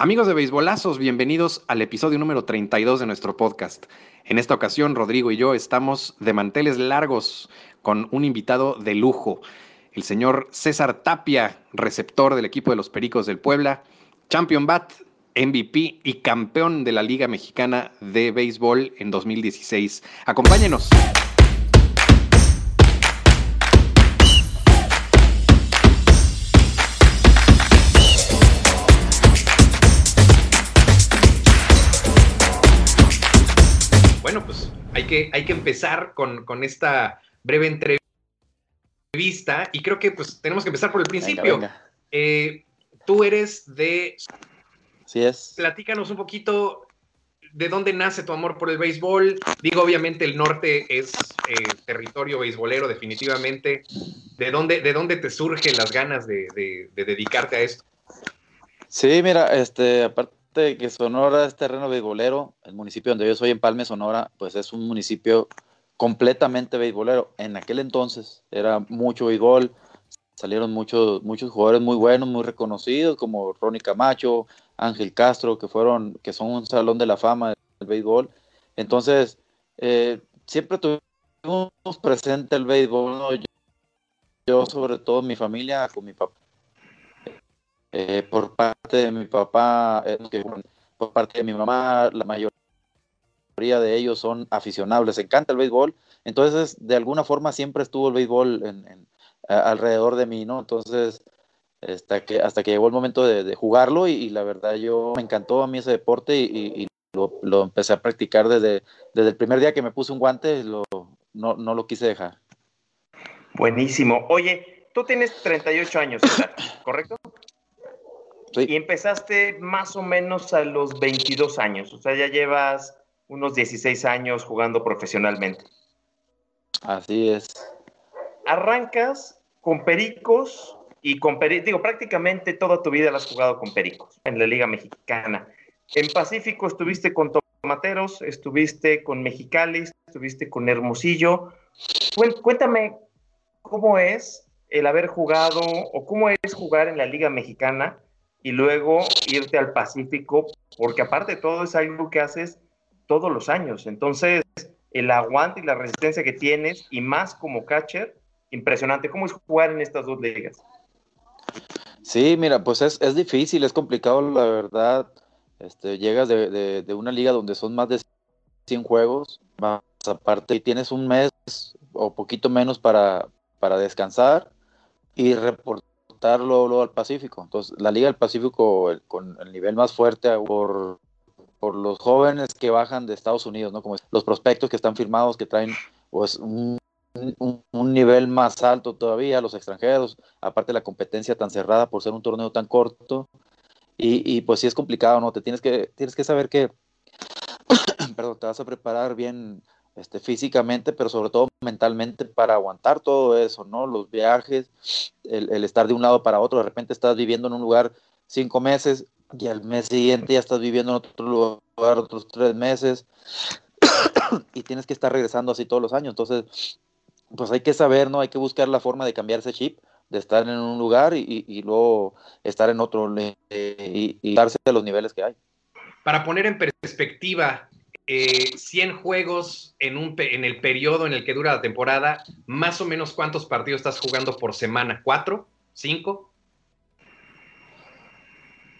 Amigos de Beisbolazos, bienvenidos al episodio número 32 de nuestro podcast. En esta ocasión, Rodrigo y yo estamos de manteles largos con un invitado de lujo, el señor César Tapia, receptor del equipo de los Pericos del Puebla, Champion Bat, MVP y campeón de la Liga Mexicana de Béisbol en 2016. Acompáñenos. Hay que, hay que empezar con, esta breve entrevista y creo que pues tenemos que empezar por el principio. Eh, tú eres de... Sí es. Platícanos un poquito de dónde nace tu amor por el béisbol. Digo, obviamente el norte es eh, territorio beisbolero definitivamente. ¿De dónde, ¿De dónde te surgen las ganas de, de dedicarte a esto? Sí, mira, este, aparte que Sonora es terreno beisbolero, el municipio donde yo soy, en Palme, Sonora, pues es un municipio completamente beisbolero. En aquel entonces era mucho béisbol, salieron muchos, muchos jugadores muy buenos, muy reconocidos, como Ronnie Camacho, Ángel Castro, que fueron, que son un salón de la fama del béisbol. Entonces, eh, siempre tuvimos presente el béisbol, yo, sobre todo mi familia, con mi papá eh, por parte de mi papá, eh, por parte de mi mamá, la mayoría de ellos son aficionados, les encanta el béisbol, entonces de alguna forma siempre estuvo el béisbol en, alrededor de mí, ¿no? Entonces, hasta que, hasta que llegó el momento de, jugarlo y, la verdad yo me encantó a mí ese deporte y, lo, empecé a practicar desde, desde el primer día que me puse un guante, lo, no, no lo quise dejar. Buenísimo. Oye, tú tienes 38 años, ¿correcto? Y empezaste más o menos a los 22 años, o sea, ya llevas unos 16 años jugando profesionalmente. Así es. Arrancas con Pericos y con Pericos, digo, prácticamente toda tu vida la has jugado con Pericos en la Liga Mexicana. En Pacífico estuviste con Tomateros, estuviste con Mexicali, estuviste con Hermosillo. Cuéntame cómo es el haber jugado o cómo es jugar en la Liga Mexicana y luego irte al Pacífico, porque aparte de todo es algo que haces todos los años. Entonces, el aguante y la resistencia que tienes, y más como catcher, impresionante. ¿Cómo es jugar en estas dos ligas? Sí, mira, pues es, es difícil, es complicado, la verdad. Este, llegas de, de, una liga donde son más de 100 juegos, más aparte, y tienes un mes o poquito menos para, para descansar y reportar luego, al Pacífico. Entonces, la Liga del Pacífico con el nivel más fuerte por, por los jóvenes que bajan de Estados Unidos, ¿no? Como los prospectos que están firmados, que traen pues un, un, nivel más alto todavía, los extranjeros, aparte de la competencia tan cerrada por ser un torneo tan corto. Y, y pues sí es complicado, ¿no? Te tienes que, tienes que saber que, perdón, te vas a preparar bien este, físicamente, pero sobre todo mentalmente para aguantar todo eso, ¿no? Los viajes, el, estar de un lado para otro, de repente estás viviendo en un lugar cinco meses y al mes siguiente ya estás viviendo en otro lugar otros tres meses y tienes que estar regresando así todos los años. Entonces, pues hay que saber, ¿no? Hay que buscar la forma de cambiar ese chip, de estar en un lugar y, luego estar en otro y, y darse a los niveles que hay. Para poner en perspectiva 100 eh, juegos en, un, en el periodo en el que dura la temporada, más o menos cuántos partidos estás jugando por semana, ¿cuatro? ¿Cinco?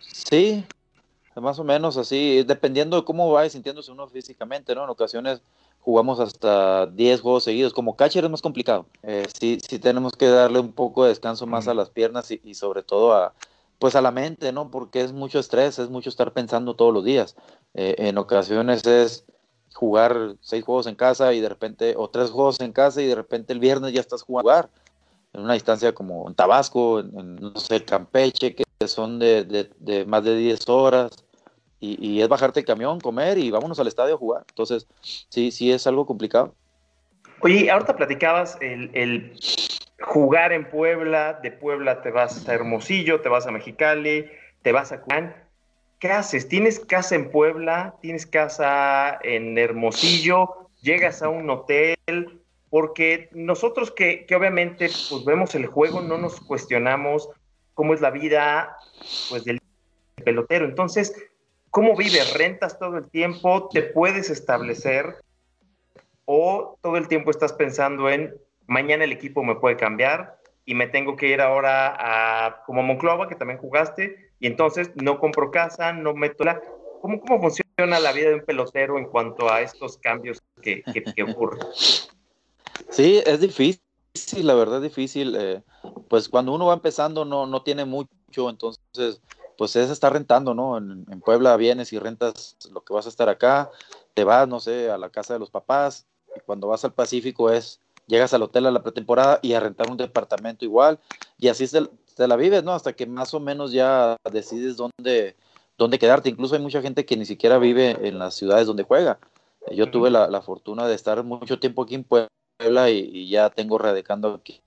Sí, más o menos así, dependiendo de cómo vaya sintiéndose uno físicamente, ¿no? En ocasiones jugamos hasta 10 juegos seguidos. Como catcher es más complicado. Eh, sí, sí tenemos que darle un poco de descanso más a las piernas y, y sobre todo a, pues a la mente, ¿no? Porque es mucho estrés, es mucho estar pensando todos los días. Eh, en ocasiones es jugar seis juegos en casa y de repente, o tres juegos en casa y de repente el viernes ya estás jugando jugar en una distancia como en Tabasco, en, no sé, Campeche, que son de, más de 10 horas. Y, es bajarte el camión, comer y vámonos al estadio a jugar. Entonces, sí, sí es algo complicado. Oye, ahorita platicabas el, el jugar en Puebla, de Puebla te vas a Hermosillo, te vas a Mexicali, te vas a Cuán. ¿Qué haces? ¿Tienes casa en Puebla? ¿Tienes casa en Hermosillo? ¿Llegas a un hotel? Porque nosotros que, obviamente pues, vemos el juego, no nos cuestionamos cómo es la vida pues, del pelotero. Entonces, ¿cómo vives? ¿Rentas todo el tiempo? ¿Te puedes establecer? ¿O todo el tiempo estás pensando en mañana el equipo me puede cambiar y me tengo que ir ahora a como Monclova, que también jugaste, y entonces no compro casa, no meto la... ¿Cómo, cómo funciona la vida de un pelotero en cuanto a estos cambios que, que, ocurren? Sí, es difícil, la verdad es difícil. Eh, pues cuando uno va empezando no, no tiene mucho, entonces pues es estar rentando, ¿no? En, en, Puebla vienes y rentas lo que vas a estar acá, te vas, no sé, a la casa de los papás, y cuando vas al Pacífico es llegas al hotel a la pretemporada y a rentar un departamento igual, y así te, la vives, ¿no? Hasta que más o menos ya decides dónde, dónde quedarte. Incluso hay mucha gente que ni siquiera vive en las ciudades donde juega. Yo tuve la, fortuna de estar mucho tiempo aquí en Puebla y, ya tengo radicando aquí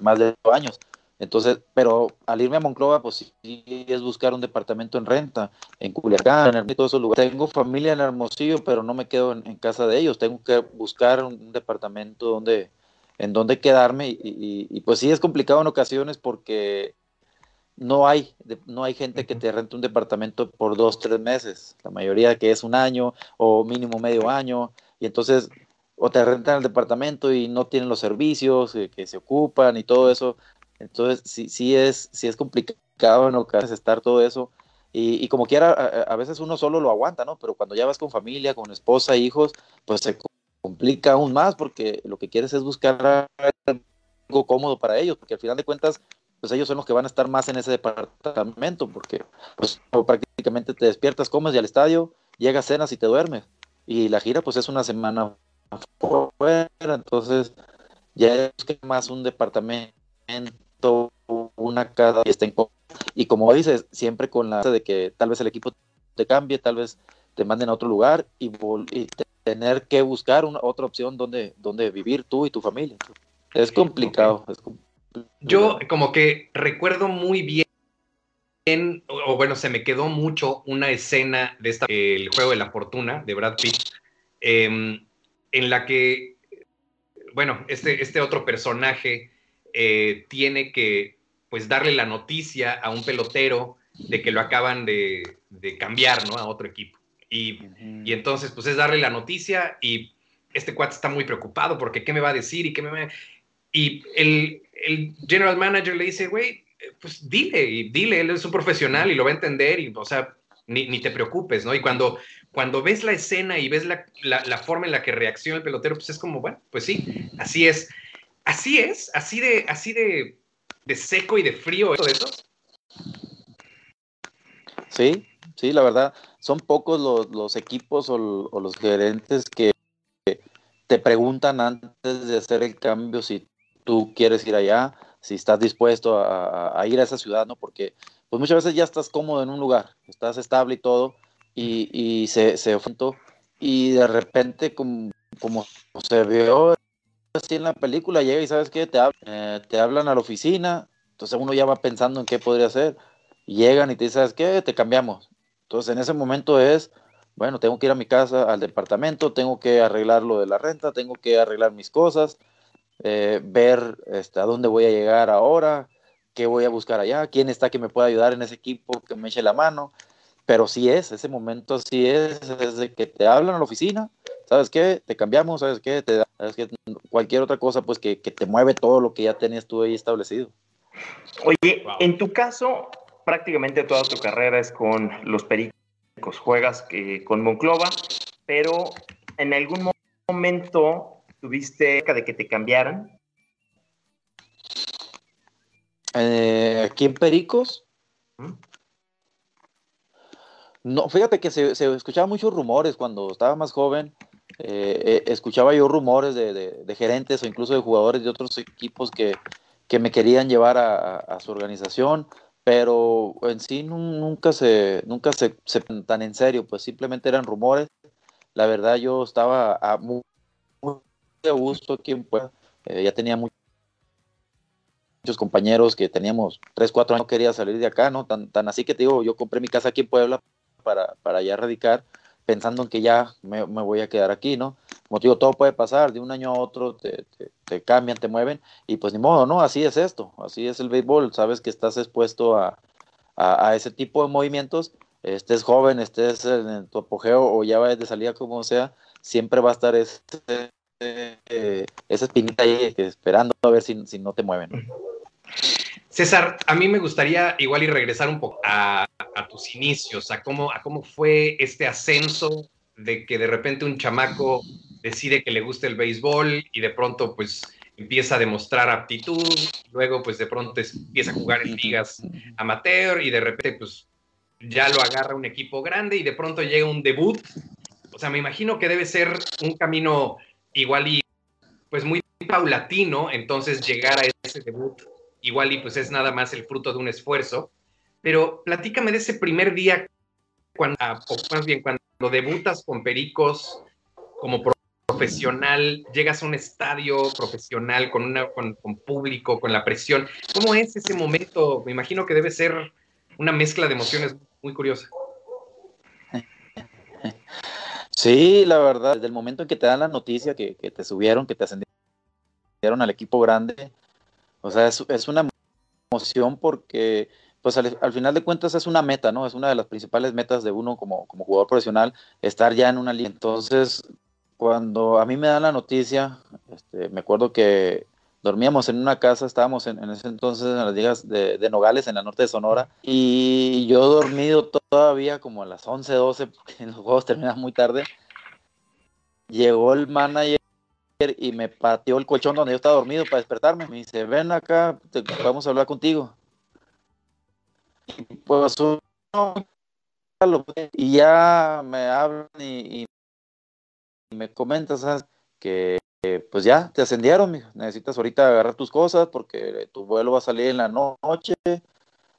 más de dos años. Entonces, pero al irme a Monclova, pues sí es buscar un departamento en renta, en Culiacán, en todos esos lugares. Tengo familia en Hermosillo, pero no me quedo en, casa de ellos. Tengo que buscar un, departamento donde, en donde quedarme y, pues sí es complicado en ocasiones porque no hay, no hay gente que te rente un departamento por dos, tres meses. La mayoría que es un año o mínimo medio año. Y entonces o te rentan el departamento y no tienen los servicios que, que se ocupan y todo eso. Entonces, sí, sí, es, sí es complicado en ocasiones estar todo eso. Y, como quiera, a, veces uno solo lo aguanta, ¿no? Pero cuando ya vas con familia, con esposa, hijos, pues se complica aún más porque lo que quieres es buscar algo cómodo para ellos, porque al final de cuentas, pues ellos son los que van a estar más en ese departamento, porque pues prácticamente te despiertas, comes y al estadio, llegas, cenas y te duermes. Y la gira pues es una semana fuera, entonces ya es más un departamento una cada y estén y como dices, siempre con la de que tal vez el equipo te cambie, tal vez te manden a otro lugar y, tener que buscar una, otra opción donde, donde vivir tú y tu familia. Es complicado, Yo como que recuerdo muy bien, o, bueno, se me quedó mucho una escena de esta, el juego de la fortuna de Brad Pitt, em, en la que, bueno, este, este otro personaje eh, tiene que pues darle la noticia a un pelotero de que lo acaban de, cambiar, ¿no? A otro equipo. Y, entonces, pues es darle la noticia y este cuate está muy preocupado porque qué me va a decir y qué me... Y el, el general manager le dice, güey, pues dile, y dile, él es un profesional y lo va a entender y, o sea, ni, te preocupes, ¿no? Y cuando, cuando ves la escena y ves la, la, forma en la que reacciona el pelotero, pues es como, bueno, pues sí, así es. Así es, así de, así de, seco y de frío eso de eso. Sí, sí, la verdad, son pocos los, equipos o, los gerentes que te preguntan antes de hacer el cambio si tú quieres ir allá, si estás dispuesto a, ir a esa ciudad, ¿no? Porque pues muchas veces ya estás cómodo en un lugar, estás estable y todo, y, se, se y de repente como, como se vio así en la película, llega y sabes qué, te, eh, te hablan a la oficina, entonces uno ya va pensando en qué podría hacer, llegan y te dicen, ¿sabes qué? Te cambiamos. Entonces en ese momento es, bueno, tengo que ir a mi casa, al departamento, tengo que arreglar lo de la renta, tengo que arreglar mis cosas, eh, ver este, a dónde voy a llegar ahora, qué voy a buscar allá, quién está que me pueda ayudar en ese equipo, que me eche la mano. Pero sí es, ese momento sí es, es de que te hablan a la oficina, ¿sabes qué? Te cambiamos, ¿sabes qué? Te, ¿sabes qué? Cualquier otra cosa, pues que, te mueve todo lo que ya tenías tú ahí establecido. Oye, en tu caso, prácticamente toda tu carrera es con los Pericos, juegas que, con Monclova, pero en algún momento tuviste de que te cambiaran. Eh, aquí en Pericos. No, fíjate que se, se escuchaban muchos rumores cuando estaba más joven eh, eh, escuchaba yo rumores de, gerentes o incluso de jugadores de otros equipos que, me querían llevar a, su organización, pero en sí nunca se nunca se, tan en serio, pues simplemente eran rumores. La verdad yo estaba a muy, de gusto aquí en Puebla, eh, ya tenía muchos compañeros que teníamos 3, 4 años, no quería salir de acá, ¿no? Tan, tan así que te digo, yo compré mi casa aquí en Puebla para, para ya radicar pensando en que ya me, voy a quedar aquí, ¿no? Como digo, todo puede pasar, de un año a otro te, cambian, te mueven, y pues ni modo, ¿no? Así es esto, así es el béisbol, sabes que estás expuesto a, a, ese tipo de movimientos, estés joven, estés en tu apogeo o ya vayas de salida como sea, siempre va a estar ese, eh, esa espinita ahí esperando a ver si, si no te mueven. César, a mí me gustaría igual y regresar un poco a, tus inicios, a cómo, a cómo fue este ascenso de que de repente un chamaco decide que le gusta el béisbol y de pronto pues empieza a demostrar aptitud, luego pues de pronto empieza a jugar en ligas amateur y de repente pues ya lo agarra un equipo grande y de pronto llega un debut. O sea, me imagino que debe ser un camino igual y pues muy paulatino, entonces llegar a ese debut igual y pues es nada más el fruto de un esfuerzo. Pero platícame de ese primer día, cuando, ah, o más bien cuando debutas con Pericos como profesional, llegas a un estadio profesional con, una, con, público, con la presión. ¿Cómo es ese momento? Me imagino que debe ser una mezcla de emociones muy curiosa. Sí, la verdad, desde el momento en que te dan la noticia que, que te subieron, que te ascendieron al equipo grande, o sea, es, una emoción porque, pues al, final de cuentas es una meta, ¿no? Es una de las principales metas de uno como, como jugador profesional, estar ya en una liga. Entonces, cuando a mí me dan la noticia, este, me acuerdo que dormíamos en una casa, estábamos en, ese entonces en las ligas de, de, Nogales, en la norte de Sonora, y yo dormido todavía como a las 11, 12, porque los juegos terminan muy tarde. Llegó el manager y me pateó el colchón donde yo estaba dormido para despertarme. Me dice, ven acá, vamos a hablar contigo. Y pues y ya me hablan y, me comentas que pues ya te ascendieron, necesitas ahorita agarrar tus cosas porque tu vuelo va a salir en la noche,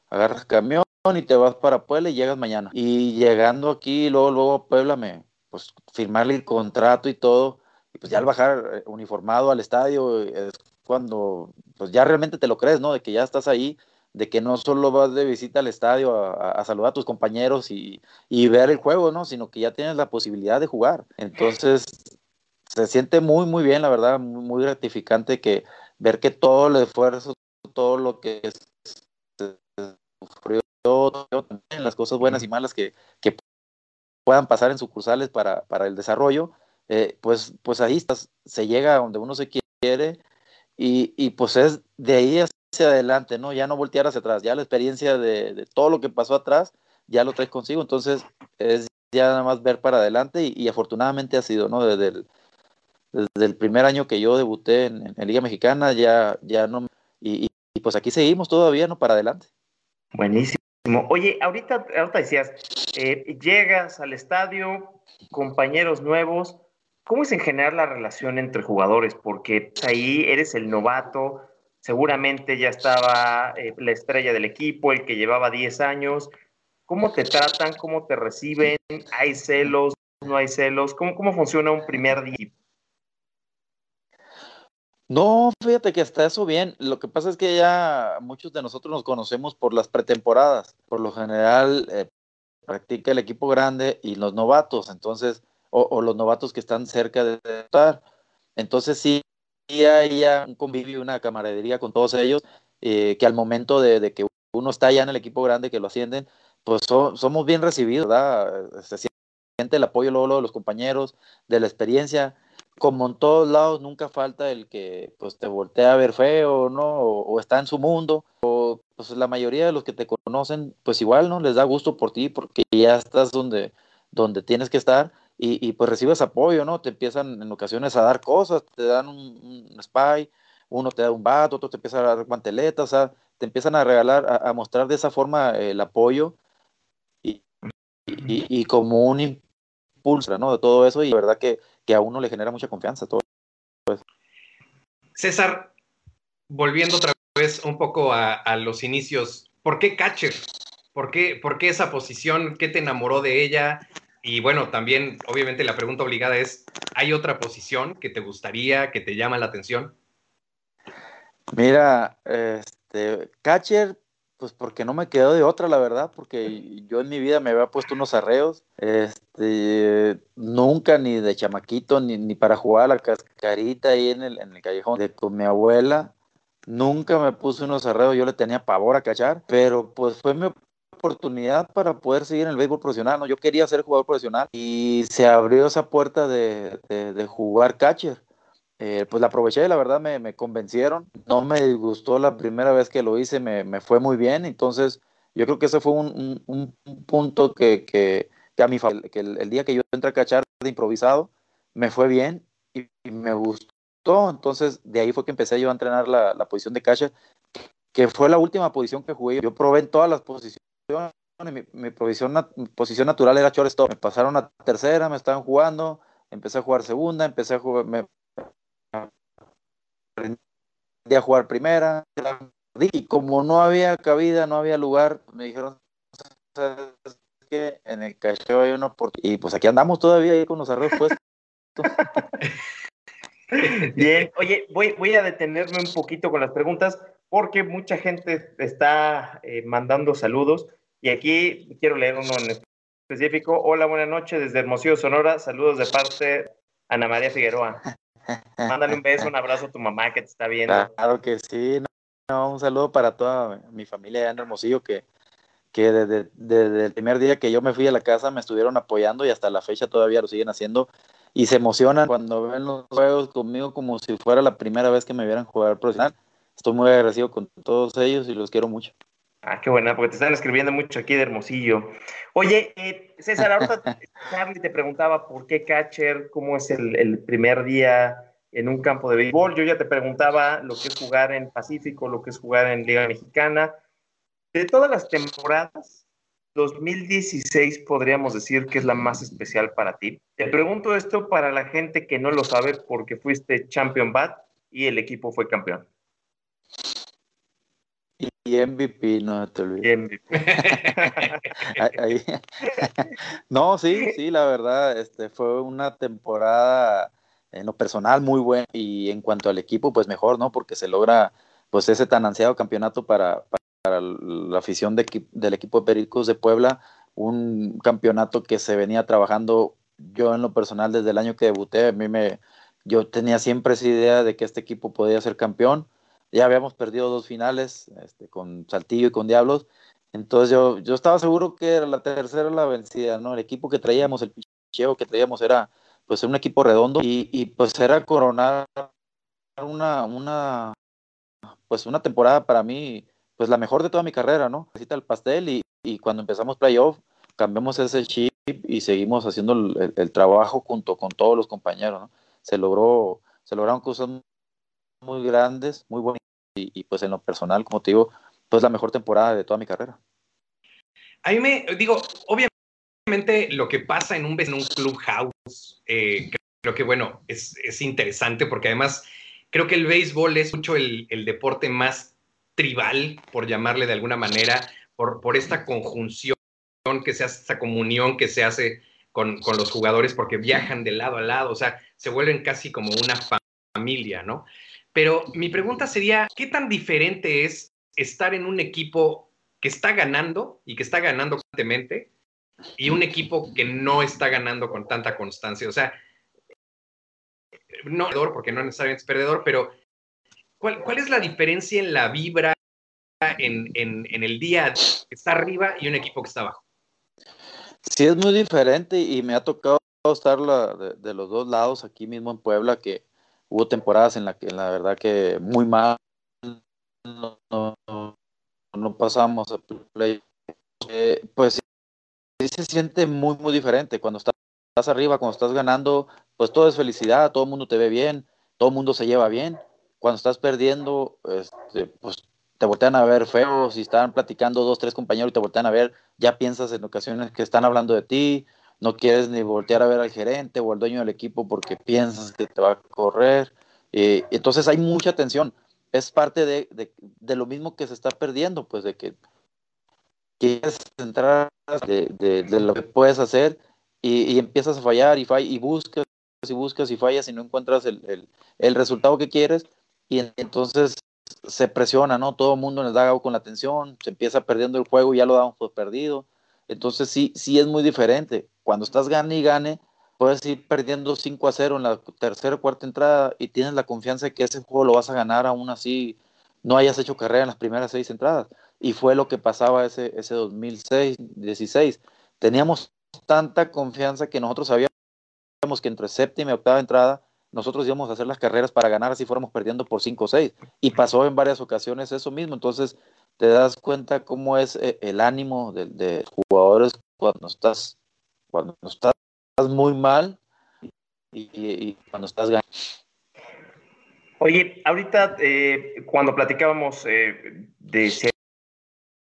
agarras camión y te vas para Puebla y llegas mañana. Y llegando aquí, luego, luego a Puebla, me, pues firmarle el contrato y todo, y pues ya al bajar eh, uniformado al estadio es cuando pues ya realmente te lo crees, ¿no? De que ya estás ahí, de que no solo vas de visita al estadio a, saludar a tus compañeros y, ver el juego, ¿no? Sino que ya tienes la posibilidad de jugar. Entonces, se siente muy, muy bien, la verdad, muy, gratificante que ver que todo el esfuerzo, todo lo que sufrió, las cosas buenas y malas que, que puedan pasar en sucursales para, para el desarrollo, eh, pues, pues ahí estás, se llega a donde uno se quiere y, y, pues es de ahí hacia adelante, ¿no? Ya no voltear hacia atrás, ya la experiencia de, todo lo que pasó atrás ya lo traes consigo, entonces es ya nada más ver para adelante y, afortunadamente ha sido, ¿no? Desde el, desde el, primer año que yo debuté en, en Liga Mexicana ya, ya no, y, y, pues aquí seguimos todavía, ¿no? Para adelante. Buenísimo. Oye, ahorita, ahorita decías, eh, llegas al estadio, compañeros nuevos, ¿Cómo es en general la relación entre jugadores? Porque ahí eres el novato, seguramente ya estaba eh, la estrella del equipo, el que llevaba 10 años. ¿Cómo te tratan? ¿Cómo te reciben? ¿Hay celos? ¿No hay celos? ¿Cómo, cómo funciona un primer día? No, fíjate que hasta eso bien. Lo que pasa es que ya muchos de nosotros nos conocemos por las pretemporadas. Por lo general, eh, practica el equipo grande y los novatos. Entonces, o, los novatos que están cerca de estar. Entonces sí, hay un convivio, una camaradería con todos ellos, eh, que al momento de, que uno está ya en el equipo grande, que lo ascienden, pues somos bien recibidos, ¿verdad? Se siente el apoyo luego, de los compañeros, de la experiencia. Como en todos lados, nunca falta el que pues, te voltea a ver feo, ¿no? O, o, está en su mundo. O pues la mayoría de los que te conocen, pues igual, ¿no? Les da gusto por ti porque ya estás donde, donde tienes que estar y, pues recibes apoyo, ¿no? Te empiezan en ocasiones a dar cosas, te dan un, spy, uno te da un bat, otro te empieza a dar guanteletas, o sea, te empiezan a regalar, a, mostrar de esa forma el apoyo y, y, como un impulso, ¿no? De todo eso y la verdad que, que a uno le genera mucha confianza todo eso. César, volviendo otra vez un poco a, a los inicios, ¿por qué catcher? ¿Por qué, ¿Por qué esa posición? ¿Qué te enamoró de ella? Y bueno, también, obviamente, la pregunta obligada es, ¿hay otra posición que te gustaría, que te llama la atención? Mira, este, catcher, pues porque no me quedó de otra, la verdad, porque yo en mi vida me había puesto unos arreos, este, nunca ni de chamaquito, ni, ni para jugar a la cascarita ahí en el, en el callejón de con mi abuela, nunca me puse unos arreos, yo le tenía pavor a cachar, pero pues fue mi oportunidad para poder seguir en el béisbol profesional, ¿no? Yo quería ser jugador profesional y se abrió esa puerta de, de, jugar catcher. Eh, pues la aproveché, la verdad me, me, convencieron. No me disgustó la primera vez que lo hice, me, me fue muy bien. Entonces, yo creo que ese fue un, un, un punto que, que, que, a mi que el, día que yo entré a cachar de improvisado, me fue bien y, me gustó. Entonces, de ahí fue que empecé yo a entrenar la, la posición de catcher que fue la última posición que jugué. Yo probé en todas las posiciones. Mi, mi posición, natural era shortstop. Me pasaron a tercera, me estaban jugando, empecé a jugar segunda, empecé a jugar, me a jugar primera. Y como no había cabida, no había lugar, me dijeron, que en el cacheo hay una oportunidad. Y pues aquí andamos todavía con los arreglos puestos. Bien, oye, voy, voy a detenerme un poquito con las preguntas porque mucha gente está eh, mandando saludos y aquí quiero leer uno en específico. Hola, buenas noches desde Hermosillo, Sonora. Saludos de parte Ana María Figueroa. Mándale un beso, un abrazo a tu mamá que te está viendo. Claro que sí. un saludo para toda mi familia en Hermosillo que, que desde, desde, el primer día que yo me fui a la casa me estuvieron apoyando y hasta la fecha todavía lo siguen haciendo y se emocionan cuando ven los juegos conmigo como si fuera la primera vez que me vieran jugar profesional estoy muy agradecido con todos ellos y los quiero mucho. Ah, qué buena, porque te están escribiendo mucho aquí de Hermosillo. Oye, eh, César, ahorita Charlie te preguntaba por qué catcher, cómo es el, el, primer día en un campo de béisbol. Yo ya te preguntaba lo que es jugar en Pacífico, lo que es jugar en Liga Mexicana. De todas las temporadas, 2016 podríamos decir que es la más especial para ti. Te pregunto esto para la gente que no lo sabe porque fuiste champion bat y el equipo fue campeón. Y MVP, no te olvides. no, sí, sí, la verdad, este fue una temporada en lo personal muy buena y en cuanto al equipo, pues mejor, ¿no? Porque se logra pues ese tan ansiado campeonato para, para la afición de, del equipo de Pericos de Puebla, un campeonato que se venía trabajando yo en lo personal desde el año que debuté, a mí me, yo tenía siempre esa idea de que este equipo podía ser campeón ya habíamos perdido dos finales este, con Saltillo y con Diablos. Entonces yo, yo estaba seguro que era la tercera la vencida, ¿no? El equipo que traíamos, el picheo que traíamos era pues un equipo redondo y, y pues era coronar una, una, pues una temporada para mí, pues la mejor de toda mi carrera, ¿no? El pastel y, y, cuando empezamos playoff cambiamos ese chip y seguimos haciendo el, el, trabajo junto con todos los compañeros, ¿no? Se logró, se lograron cosas muy grandes, muy buenas y, pues en lo personal, como te digo, pues la mejor temporada de toda mi carrera. A mí me, digo, obviamente lo que pasa en un, en un clubhouse, eh, creo que bueno, es, es, interesante porque además creo que el béisbol es mucho el, deporte más tribal, por llamarle de alguna manera, por, por esta conjunción que se hace, esta comunión que se hace con, con, los jugadores porque viajan de lado a lado, o sea, se vuelven casi como una familia, ¿no? Pero mi pregunta sería, ¿qué tan diferente es estar en un equipo que está ganando y que está ganando constantemente y un equipo que no está ganando con tanta constancia? O sea, no porque no necesariamente es perdedor, pero ¿cuál, cuál es la diferencia en la vibra en, en, en, el día que está arriba y un equipo que está abajo? Sí, es muy diferente y me ha tocado estar la, de, de, los dos lados aquí mismo en Puebla, que hubo temporadas en la que la verdad que muy mal no, pasamos a play. Eh, pues sí se siente muy, muy diferente. Cuando estás arriba, cuando estás ganando, pues todo es felicidad, todo el mundo te ve bien, todo el mundo se lleva bien. Cuando estás perdiendo, este, pues te voltean a ver feo, si están platicando dos, tres compañeros y te voltean a ver, ya piensas en ocasiones que están hablando de ti, no quieres ni voltear a ver al gerente o al dueño del equipo porque piensas que te va a correr. Eh, entonces hay mucha tensión. Es parte de, de, lo mismo que se está perdiendo, pues de que quieres entrar de, de lo que puedes hacer y, y, empiezas a fallar y, fall, y buscas y buscas y fallas y no encuentras el, el, el resultado que quieres y entonces se presiona, ¿no? Todo el mundo les da con la tensión, se empieza perdiendo el juego y ya lo damos por perdido. Entonces sí, sí es muy diferente cuando estás gane y gane, puedes ir perdiendo 5 a 0 en la tercera o cuarta entrada y tienes la confianza de que ese juego lo vas a ganar aún así no hayas hecho carrera en las primeras seis entradas. y fue lo que pasaba ese, ese 2006, 16. Teníamos tanta confianza que nosotros sabíamos que entre séptima y octava entrada nosotros íbamos a hacer las carreras para ganar así fuéramos perdiendo por 5 o 6. Y pasó en varias ocasiones eso mismo. Entonces te das cuenta cómo es eh, el ánimo de, de jugadores cuando estás, cuando estás muy mal y, cuando estás ganando. Oye, ahorita eh, cuando platicábamos eh, de si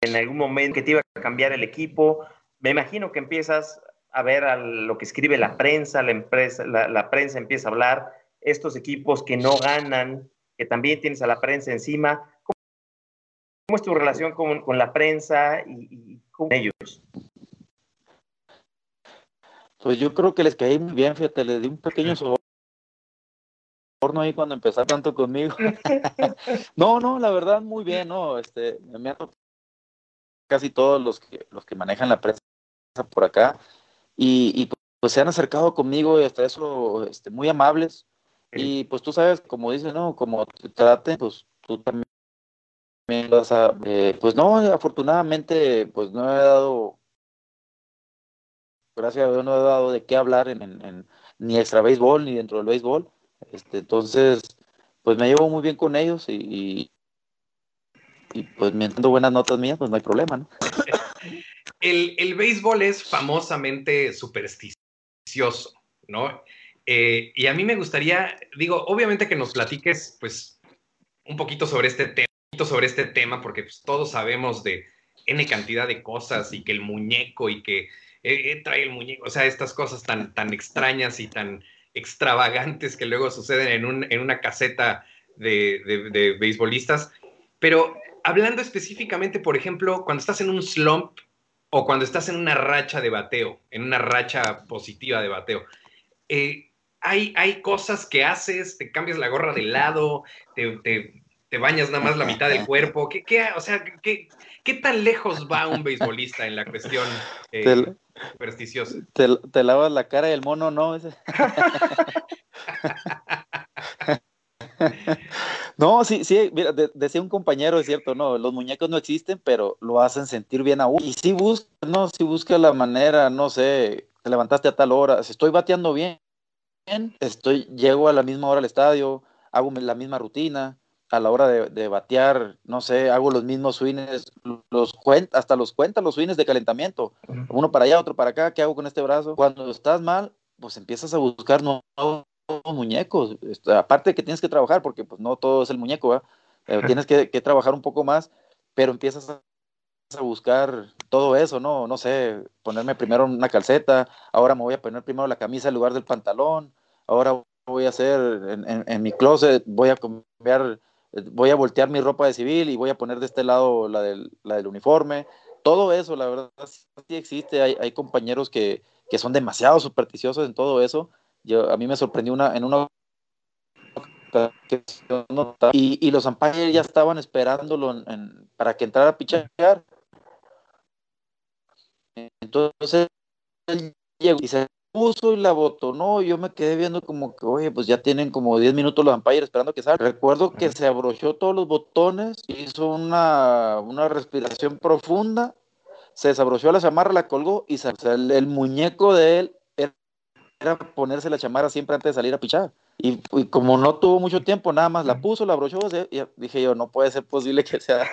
en algún momento que te iba a cambiar el equipo, me imagino que empiezas a ver a lo que escribe la prensa, la, empresa, la, prensa empieza a hablar, estos equipos que no ganan, que también tienes a la prensa encima. ¿Cómo, es tu relación con, la prensa y, con ellos? Pues yo creo que les caí muy bien, fíjate, les di un pequeño soborno ahí cuando empezaron tanto conmigo. no, no, la verdad muy bien, no, este, me han casi todos los que los que manejan la prensa por acá y, pues se han acercado conmigo y hasta eso este, muy amables. Y pues tú sabes, como dices, ¿no? Como te traten, pues tú también vas a... Eh, pues no, afortunadamente, pues no he dado... Gracias a Dios no he dado de qué hablar en, en, ni extra béisbol ni dentro del béisbol. Este, entonces, pues me llevo muy bien con ellos y, y, pues mientras buenas notas mías, pues no hay problema, ¿no? el, béisbol es famosamente supersticioso, ¿no? Eh, y a mí me gustaría, digo, obviamente que nos platiques, pues, un poquito sobre este tema, sobre este tema, porque pues, todos sabemos de N cantidad de cosas y que el muñeco y que eh, trae el muñeco, o sea, estas cosas tan, tan extrañas y tan extravagantes que luego suceden en, una caseta de, de, de beisbolistas. Pero hablando específicamente, por ejemplo, cuando estás en un slump o cuando estás en una racha de bateo, en una racha positiva de bateo. Eh, hay, hay cosas que haces, te cambias la gorra de lado, te, bañas nada más la mitad del cuerpo. ¿Qué, qué o sea, ¿qué, ¿qué, tan lejos va un beisbolista en la cuestión eh, supersticiosa? Te, te, lavas la cara y el mono no. No, sí, sí, mira, decía un compañero, es cierto, no, los muñecos no existen, pero lo hacen sentir bien a uno. Y si busca, no, si busca la manera, no sé, te levantaste a tal hora, si estoy bateando bien, estoy, llego a la misma hora al estadio, hago la misma rutina, a la hora de, batear, no sé, hago los mismos swings, los cuenta, hasta los cuenta los swings de calentamiento, uno para allá, otro para acá, ¿qué hago con este brazo? Cuando estás mal, pues empiezas a buscar nuevos muñecos. Este, aparte que tienes que trabajar, porque pues no todo es el muñeco, eh, tienes que, trabajar un poco más, pero empiezas a, buscar todo eso, ¿no? No sé, ponerme primero una calceta, ahora me voy a poner primero la camisa en lugar del pantalón, ahora voy a hacer en, mi closet, voy a cambiar, voy a voltear mi ropa de civil y voy a poner de este lado la del, la del uniforme. Todo eso, la verdad, sí existe. Hay, hay compañeros que, que son demasiado supersticiosos en todo eso yo, a mí me sorprendió una, en una y, y los umpires ya estaban esperándolo para que entrara a pichar. Entonces él llegó y se puso y la botonó. Y yo me quedé viendo como que, oye, pues ya tienen como 10 minutos los umpires esperando que salga. Recuerdo que se abrochó todos los botones, hizo una, una respiración profunda, se desabrochó la chamarra, la colgó y el muñeco de él era ponerse la chamarra siempre antes de salir a pichar. Y, como no tuvo mucho tiempo, nada más la puso, la abrochó, y dije yo, no puede ser posible que sea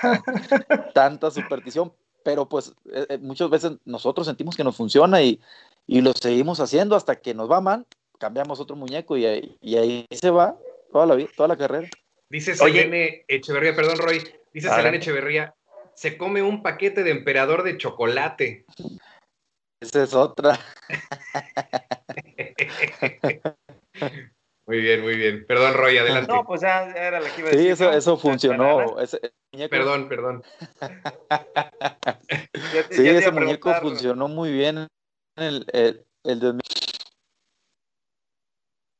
tanta superstición, pero pues eh, eh, muchas veces nosotros sentimos que nos funciona y, y, lo seguimos haciendo hasta que nos va mal, cambiamos otro muñeco y, ahí se va toda la vida, toda la carrera. Dice Selene Echeverría, perdón Roy, dice Selene Echeverría, se come un paquete de emperador de chocolate. Esa es otra. Muy bien, muy bien. Perdón, Roy, adelante. No, pues ya era la que iba a decir. Sí, eso, eso funcionó. Perdón, perdón. sí, ese muñeco funcionó muy bien el, el, el 2000.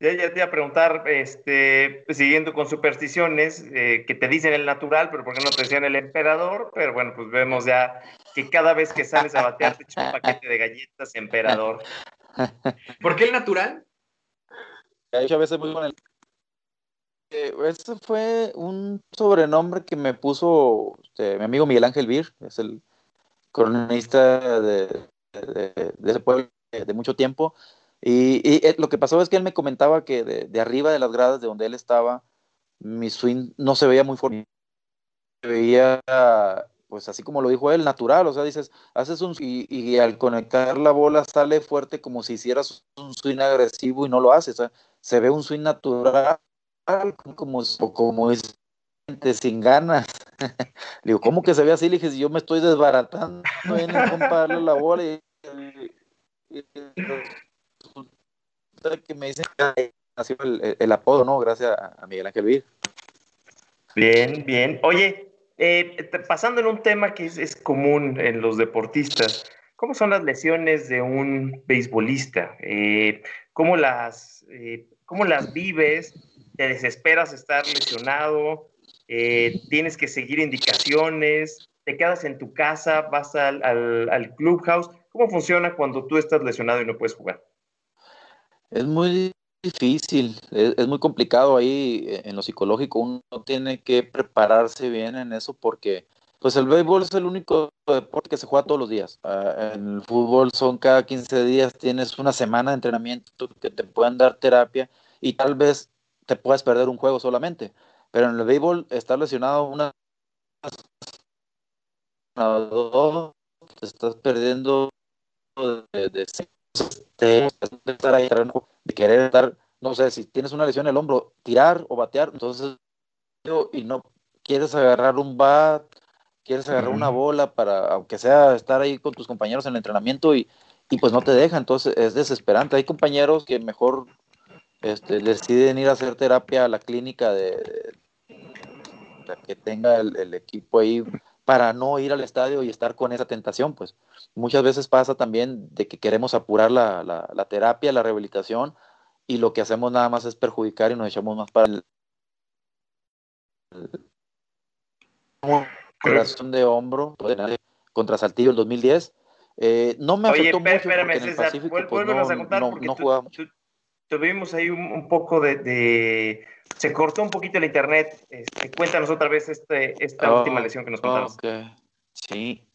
Ya, ya, te iba a preguntar, este, siguiendo con supersticiones, eh, que te dicen el natural, pero ¿por qué no te decían el emperador? Pero bueno, pues vemos ya que cada vez que sales a batear te echas un paquete de galletas emperador. ¿Por qué el natural? a veces muy con el ese fue un sobrenombre que me puso este, mi amigo Miguel Ángel Vir, es el cronista de, de, ese pueblo de mucho tiempo. Y, eh, lo que pasó es que él me comentaba que de, arriba de las gradas de donde él estaba, mi swing no se veía muy fuerte. Se veía, pues así como lo dijo él, natural. O sea, dices, haces un y, y al conectar la bola sale fuerte como si hicieras un swing agresivo y no lo haces. Se ve un swing natural como, como es sin ganas. Le digo, ¿cómo que se ve así? Le dije, si yo me estoy desbaratando en compararle la bola y, que me dicen que nació el, apodo, ¿no? Gracias a, Miguel Ángel Vir. Bien, bien. Oye, eh, pasando en un tema que es, común en los deportistas, ¿cómo son las lesiones de un beisbolista? Eh, ¿cómo, las, eh, ¿Cómo las vives? ¿Te desesperas estar lesionado? ¿Tienes que seguir indicaciones? ¿Te quedas en tu casa? ¿Vas al clubhouse? ¿Cómo funciona cuando tú estás lesionado y no puedes jugar? Es muy difícil, es, muy complicado ahí eh, en lo psicológico. Uno tiene que prepararse bien en eso porque pues el béisbol es el único deporte que se juega todos los días. Ah, en el fútbol son cada 15 días, tienes una semana de entrenamiento que te pueden dar terapia y tal vez te puedas perder un juego solamente. Pero en el béisbol estar lesionado una te estás perdiendo de, de de, estar ahí, de querer estar, no sé, si tienes una lesión en el hombro, tirar o batear, entonces, y no quieres agarrar un bat, quieres agarrar una bola para, aunque sea estar ahí con tus compañeros en el entrenamiento y, y pues no te deja, entonces es desesperante. Hay compañeros que mejor este, deciden ir a hacer terapia a la clínica de, que tenga el, el, equipo ahí para no ir al estadio y estar con esa tentación, pues muchas veces pasa también de que queremos apurar la, la, terapia, la rehabilitación, y lo que hacemos nada más es perjudicar y nos echamos más para el, corazón de hombro contra Saltillo el 2010. Eh, no me afectó Oye, mucho espérame, en el Pacífico pues, no, a contar no, no. Tuvimos ahí un, poco de, Se cortó un poquito el internet. Este, cuéntanos otra vez este, esta última oh, lesión que nos contabas. Sí,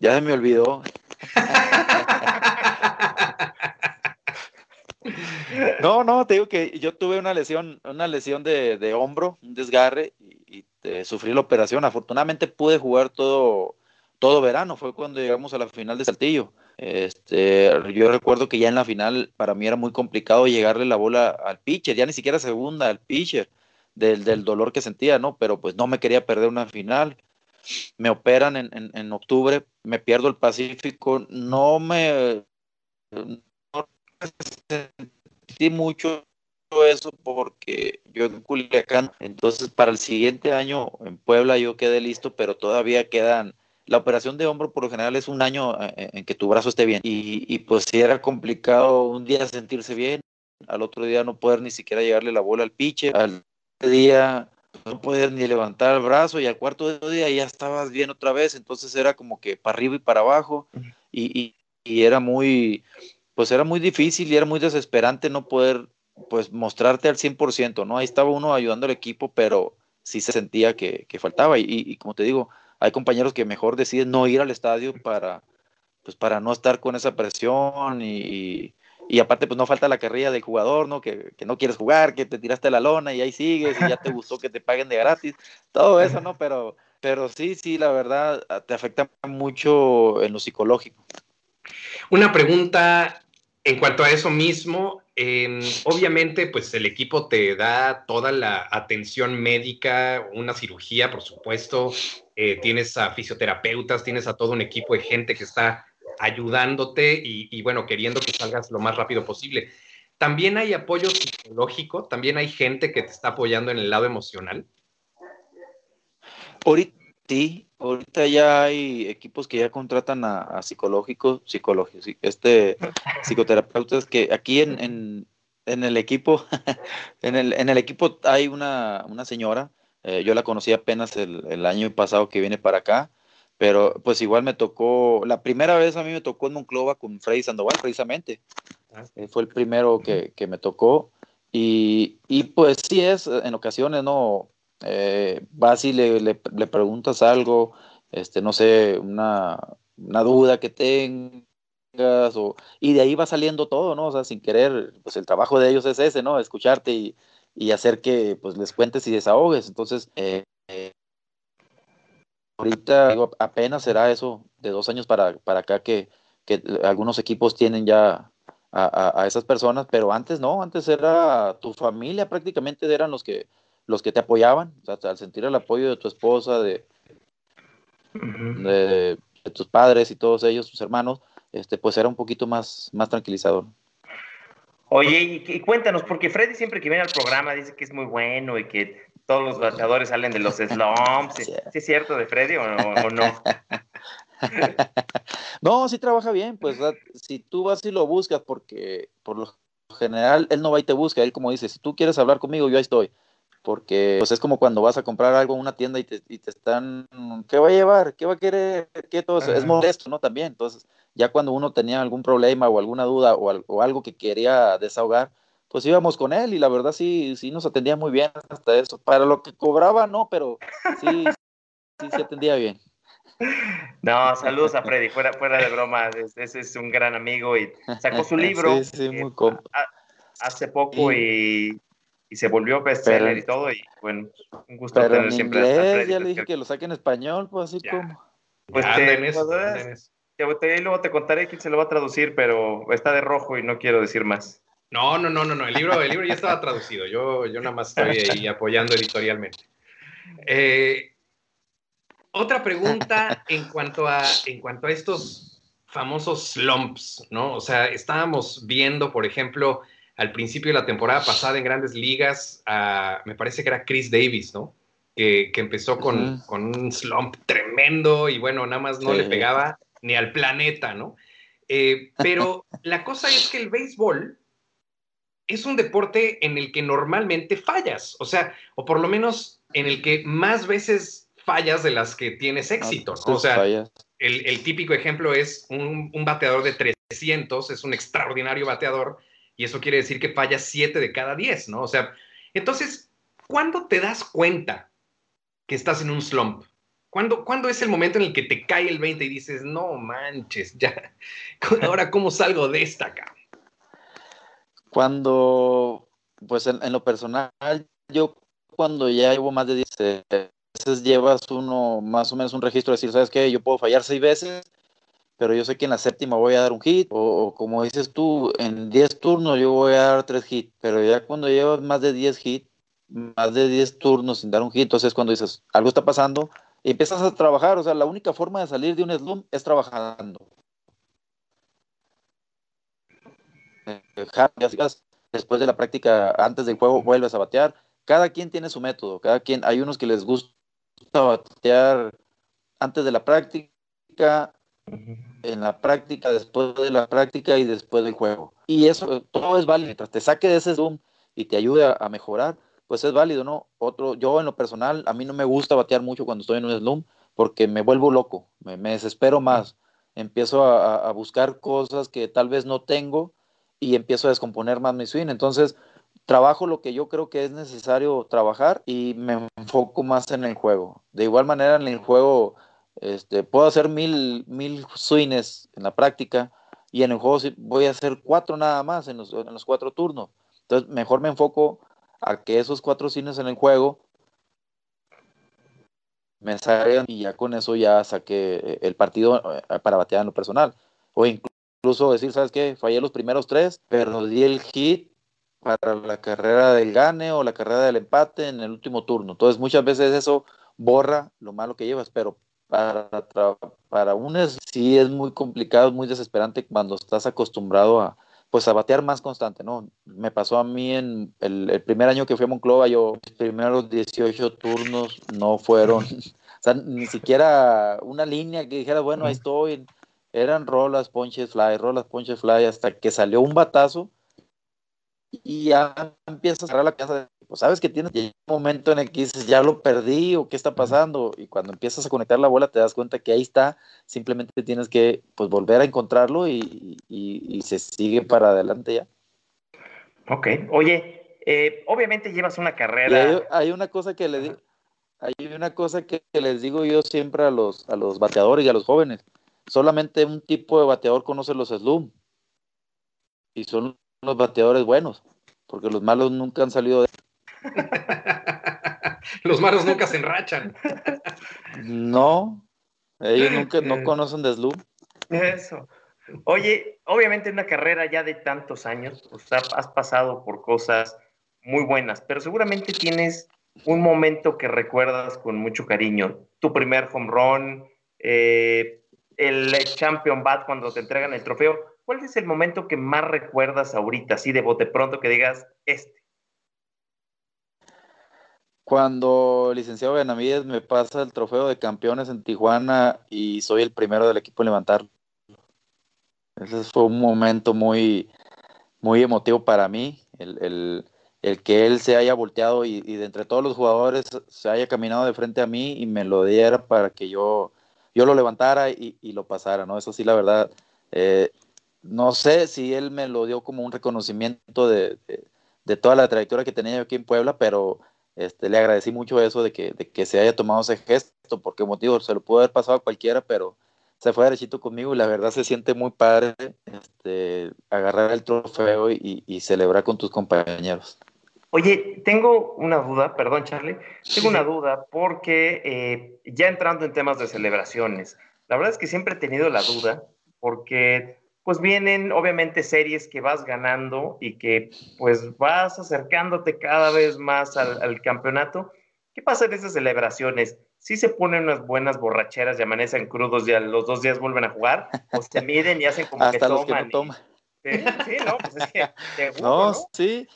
ya se me olvidó. no, no, te digo que yo tuve una lesión, una lesión de, hombro, un desgarre, y, sufrí la operación. Afortunadamente pude jugar todo, todo verano, fue cuando llegamos a la final de Saltillo. Este, yo recuerdo que ya en la final para mí era muy complicado llegarle la bola al pitcher, ya ni siquiera segunda al pitcher, del, del dolor que sentía, ¿no? Pero pues no me quería perder una final me operan en, en, octubre, me pierdo el Pacífico, no me sentí mucho eso porque yo en Culiacán, entonces para el siguiente año en Puebla yo quedé listo, pero todavía quedan, la operación de hombro por lo general es un año eh, eh, en, que tu brazo esté bien. Y, y pues si era complicado un día sentirse bien, al otro día no poder ni siquiera llegarle la bola al piche, al día no podías ni levantar el brazo y al cuarto día ya estabas bien otra vez, entonces era como que para arriba y para abajo. Y, y, era muy, pues era muy difícil y era muy desesperante no poder pues mostrarte al 100%, ¿no? Ahí estaba uno ayudando al equipo, pero sí se sentía que, que faltaba. Y, y, como te digo, hay compañeros que mejor deciden no ir al estadio para, pues para no estar con esa presión y, y aparte, pues no falta la carrilla del jugador, ¿no? Que, que, no quieres jugar, que te tiraste la lona y ahí sigues y ya te gustó que te paguen de gratis. Todo eso, ¿no? Pero, pero sí, sí, la verdad, te afecta mucho en lo psicológico. Una pregunta en cuanto a eso mismo. obviamente, pues el equipo te da toda la atención médica, una cirugía, por supuesto. Eh, tienes a fisioterapeutas, tienes a todo un equipo de gente que está ayudándote y, bueno, queriendo que salgas lo más rápido posible. También hay apoyo psicológico, también hay gente que te está apoyando en el lado emocional. Ahorita sí, ahorita ya hay equipos que ya contratan a, psicológicos, psicológicos, este, psicoterapeutas que aquí en, el equipo, en el, en el equipo hay una, señora, eh, yo la conocí apenas el, el, año pasado que viene para acá, pero pues igual me tocó, la primera vez a mí me tocó en Monclova con Freddy Sandoval, precisamente. Ah. Eh, fue el primero que, que, me tocó. Y, y pues sí es, en ocasiones, ¿no? Eh, vas y le, le, preguntas algo, este, no sé, una, una duda que tengas, o, y de ahí va saliendo todo, ¿no? O sea, sin querer, pues el trabajo de ellos es ese, ¿no? Escucharte y, y hacer que pues les cuentes y desahogues. Entonces, eh, ahorita apenas será eso de dos años para, para acá que, que algunos equipos tienen ya a, a, esas personas, pero antes no, antes era tu familia prácticamente eran los que los que te apoyaban, al sentir el apoyo de tu esposa, de, de, tus padres y todos ellos, tus hermanos, este, pues era un poquito más, más tranquilizador. Oye, y, cuéntanos, porque Freddy siempre que viene al programa dice que es muy bueno y que todos los bateadores salen de los slumps. ¿Sí, es cierto de Freddy o, o no? no, sí trabaja bien, pues si tú vas y lo buscas, porque por lo general él no va y te busca, él como dice, si tú quieres hablar conmigo, yo ahí estoy porque pues es como cuando vas a comprar algo en una tienda y te, y te están, ¿qué va a llevar? ¿Qué va a querer? ¿Qué todo Es molesto, ¿no? También, entonces, ya cuando uno tenía algún problema o alguna duda o, o, algo que quería desahogar, pues íbamos con él y la verdad sí, sí nos atendía muy bien hasta eso. Para lo que cobraba, no, pero sí, sí se atendía bien. No, saludos a Freddy, fuera, fuera de broma, ese es un gran amigo y sacó su libro sí, sí, muy eh, hace poco y y se volvió bestseller y todo, y bueno, un gusto tener en siempre inglés, ya le dije que lo saque en español, pues así como. Pues te, y luego te contaré quién se lo va a traducir, pero está de rojo y no quiero decir más. No, no, no, no, no. El libro, el libro ya estaba traducido. Yo, yo nada más estoy ahí apoyando editorialmente. Eh, otra pregunta en cuanto a en cuanto a estos famosos slumps, ¿no? O sea, estábamos viendo, por ejemplo, al principio de la temporada pasada en grandes ligas, me parece que era Chris Davis, ¿no? Que, empezó con, un slump tremendo y bueno, nada más no le pegaba ni al planeta, ¿no? Eh, pero la cosa es que el béisbol es un deporte en el que normalmente fallas, o sea, o por lo menos en el que más veces fallas de las que tienes éxito, ¿no? O sea, el, típico ejemplo es un, un bateador de 300, es un extraordinario bateador, y eso quiere decir que fallas 7 de cada 10, ¿no? O sea, entonces, ¿cuándo te das cuenta que estás en un slump? ¿Cuándo, ¿Cuándo, es el momento en el que te cae el 20 y dices, no manches, ya, ahora cómo salgo de esta acá? Cuando, pues en, lo personal, yo cuando ya llevo más de 10 veces llevas uno, más o menos un registro de decir, ¿sabes qué? Yo puedo fallar 6 veces pero yo sé que en la séptima voy a dar un hit, o, como dices tú, en 10 turnos yo voy a dar 3 hits, pero ya cuando llevas más de 10 hits, más de 10 turnos sin dar un hit, entonces cuando dices, algo está pasando, y empiezas a trabajar, o sea, la única forma de salir de un slump es trabajando. Después de la práctica, antes del juego, vuelves a batear. Cada quien tiene su método, cada quien, hay unos que les gusta batear antes de la práctica, en la práctica, después de la práctica y después del juego. Y eso todo es válido. Mientras te saque de ese Zoom y te ayude a, mejorar, pues es válido, ¿no? Otro, yo en lo personal, a mí no me gusta batear mucho cuando estoy en un Zoom porque me vuelvo loco, me, desespero más. Empiezo a, buscar cosas que tal vez no tengo y empiezo a descomponer más mi swing. Entonces, trabajo lo que yo creo que es necesario trabajar y me enfoco más en el juego. De igual manera, en el juego este, puedo hacer mil, mil swings en la práctica y en el juego voy a hacer cuatro nada más en los, en los cuatro turnos. Entonces, mejor me enfoco a que esos cuatro swings en el juego me salgan y ya con eso ya saqué eh, el partido eh, para batear en lo personal. O incluso decir, ¿sabes qué? Fallé los primeros tres, pero di el hit para la carrera del gane o la carrera del empate en el último turno. Entonces, muchas veces eso borra lo malo que llevas, pero para, para un sí es muy complicado, muy desesperante cuando estás acostumbrado a pues a batear más constante, ¿no? Me pasó a mí en el, primer año que fui a Monclova, yo mis primeros 18 turnos no fueron, o sea, ni siquiera una línea que dijera, bueno, ahí estoy, eran rolas, ponches, fly, rolas, ponches, fly, hasta que salió un batazo y ya empiezas a cerrar la casa pues sabes que tienes un momento en el que dices, ya lo perdí o qué está pasando, y cuando empiezas a conectar la bola te das cuenta que ahí está, simplemente tienes que pues volver a encontrarlo y, se sigue para adelante ya. Ok, oye, eh, obviamente llevas una carrera. Hay, una cosa que le hay una cosa que, les digo yo siempre a los, a los bateadores y a los jóvenes. Solamente un tipo de bateador conoce los slum. Y son los bateadores buenos, porque los malos nunca han salido de... los malos nunca se enrachan. no, ellos nunca no conocen de slum. Eso. Oye, obviamente en una carrera ya de tantos años, pues, has pasado por cosas muy buenas, pero seguramente tienes un momento que recuerdas con mucho cariño. Tu primer home run, eh, el Champion Bat cuando te entregan el trofeo. ¿Cuál es el momento que más recuerdas ahorita, así de bote pronto, que digas este? Cuando el licenciado Benavides me pasa el trofeo de campeones en Tijuana y soy el primero del equipo en levantarlo. Ese fue un momento muy, muy emotivo para mí, el, que él se haya volteado y, de entre todos los jugadores se haya caminado de frente a mí y me lo diera para que yo, yo lo levantara y, lo pasara, ¿no? Eso sí, la verdad, eh, no sé si él me lo dio como un reconocimiento de, toda la trayectoria que tenía yo aquí en Puebla, pero este, le agradecí mucho eso de que, de que se haya tomado ese gesto, porque motivo se lo pudo haber pasado a cualquiera, pero se fue derechito conmigo y la verdad se siente muy padre este, agarrar el trofeo y, celebrar con tus compañeros. Oye, tengo una duda, perdón Charlie, tengo una duda porque eh, ya entrando en temas de celebraciones, la verdad es que siempre he tenido la duda porque pues vienen obviamente series que vas ganando y que pues vas acercándote cada vez más al, al campeonato. ¿Qué pasa en esas celebraciones? sí se ponen unas buenas borracheras y amanecen crudos y a los dos días vuelven a jugar, o se miden y hacen como Hasta que los Que no toman. Sí, no, pues es que no, sí.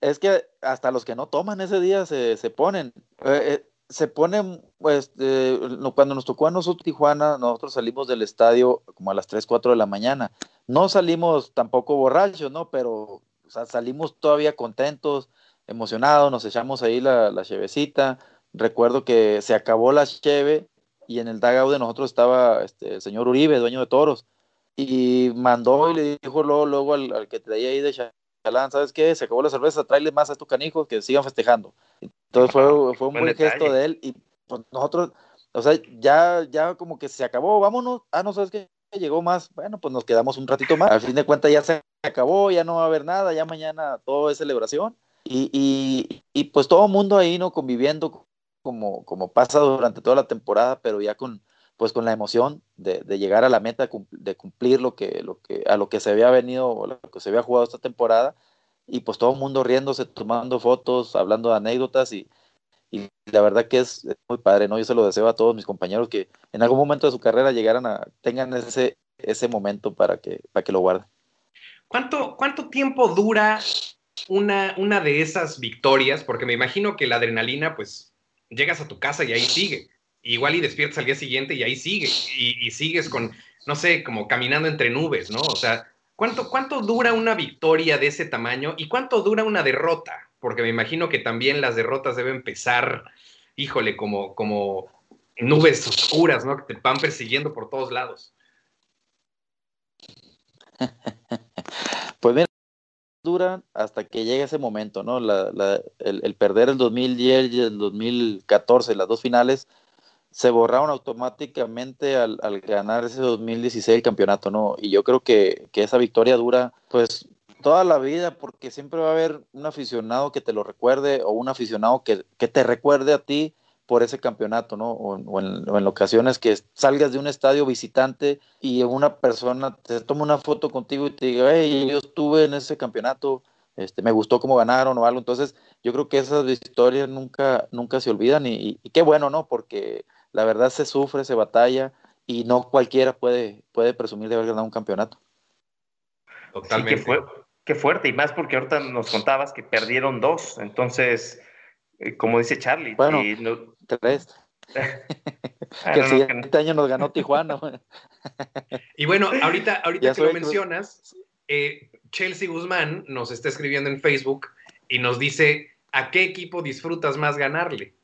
Es que hasta los que no toman ese día se, se ponen. Eh, eh, se ponen, pues, eh, cuando nos tocó a nosotros Tijuana, nosotros salimos del estadio como a las 3, 4 de la mañana. No salimos tampoco borrachos, ¿no? Pero salimos todavía contentos, emocionados, nos echamos ahí la, la chevecita, recuerdo que se acabó la cheve y en el dugout de nosotros estaba este, el señor Uribe, dueño de toros, y mandó y le dijo luego, luego al, que traía ahí de Chalán, ¿sabes qué? Se acabó la cerveza, tráele más a estos canijos que sigan festejando. Entonces fue, fue un buen, gesto de él y pues, nosotros, o sea, ya, ya como que se acabó, vámonos, ah, no, ¿sabes qué? Llegó más, bueno, pues nos quedamos un ratito más. Al fin de cuentas ya se acabó, ya no va a haber nada, ya mañana todo es celebración. Y, y, y pues todo el mundo ahí, ¿no? Conviviendo como, como pasa durante toda la temporada, pero ya con, pues con la emoción de, llegar a la meta, de cumplir lo que, lo que, a lo que se había venido, lo que se había jugado esta temporada, y pues todo el mundo riéndose, tomando fotos, hablando de anécdotas, y, y la verdad que es, muy padre, ¿no? Yo se lo deseo a todos mis compañeros que en algún momento de su carrera llegaran a, tengan ese, ese momento para que, para que lo guarden. ¿Cuánto, ¿Cuánto tiempo dura una, una de esas victorias? Porque me imagino que la adrenalina, pues llegas a tu casa y ahí sigue. Igual y despiertas al día siguiente y ahí sigue. Y, sigues con, no sé, como caminando entre nubes, ¿no? O sea, ¿cuánto, ¿cuánto dura una victoria de ese tamaño y cuánto dura una derrota? Porque me imagino que también las derrotas deben pesar, híjole, como, como nubes oscuras, ¿no? Que te van persiguiendo por todos lados. Pues mira, duran hasta que llegue ese momento, ¿no? el, perder el 2010 y el 2014, las dos finales, se borraron automáticamente al, ganar ese 2016 el campeonato, ¿no? Y yo creo que, esa victoria dura, pues, toda la vida, porque siempre va a haber un aficionado que te lo recuerde o un aficionado que, que te recuerde a ti por ese campeonato, ¿no? O, en, ocasiones que salgas de un estadio visitante y una persona te toma una foto contigo y te diga, hey, yo estuve en ese campeonato, este, me gustó cómo ganaron o algo. Entonces, yo creo que esas historias nunca, nunca se olvidan y, qué bueno, ¿no? Porque la verdad se sufre, se batalla y no cualquiera puede, puede presumir de haber ganado un campeonato. Totalmente. qué, qué fuerte, y más porque ahorita nos contabas que perdieron dos, entonces eh, como dice Charlie. Bueno, tres. Ah, que el siguiente año nos ganó Tijuana. y bueno, ahorita, ahorita que lo mencionas, eh, Chelsea Guzmán nos está escribiendo en Facebook y nos dice, ¿a qué equipo disfrutas más ganarle?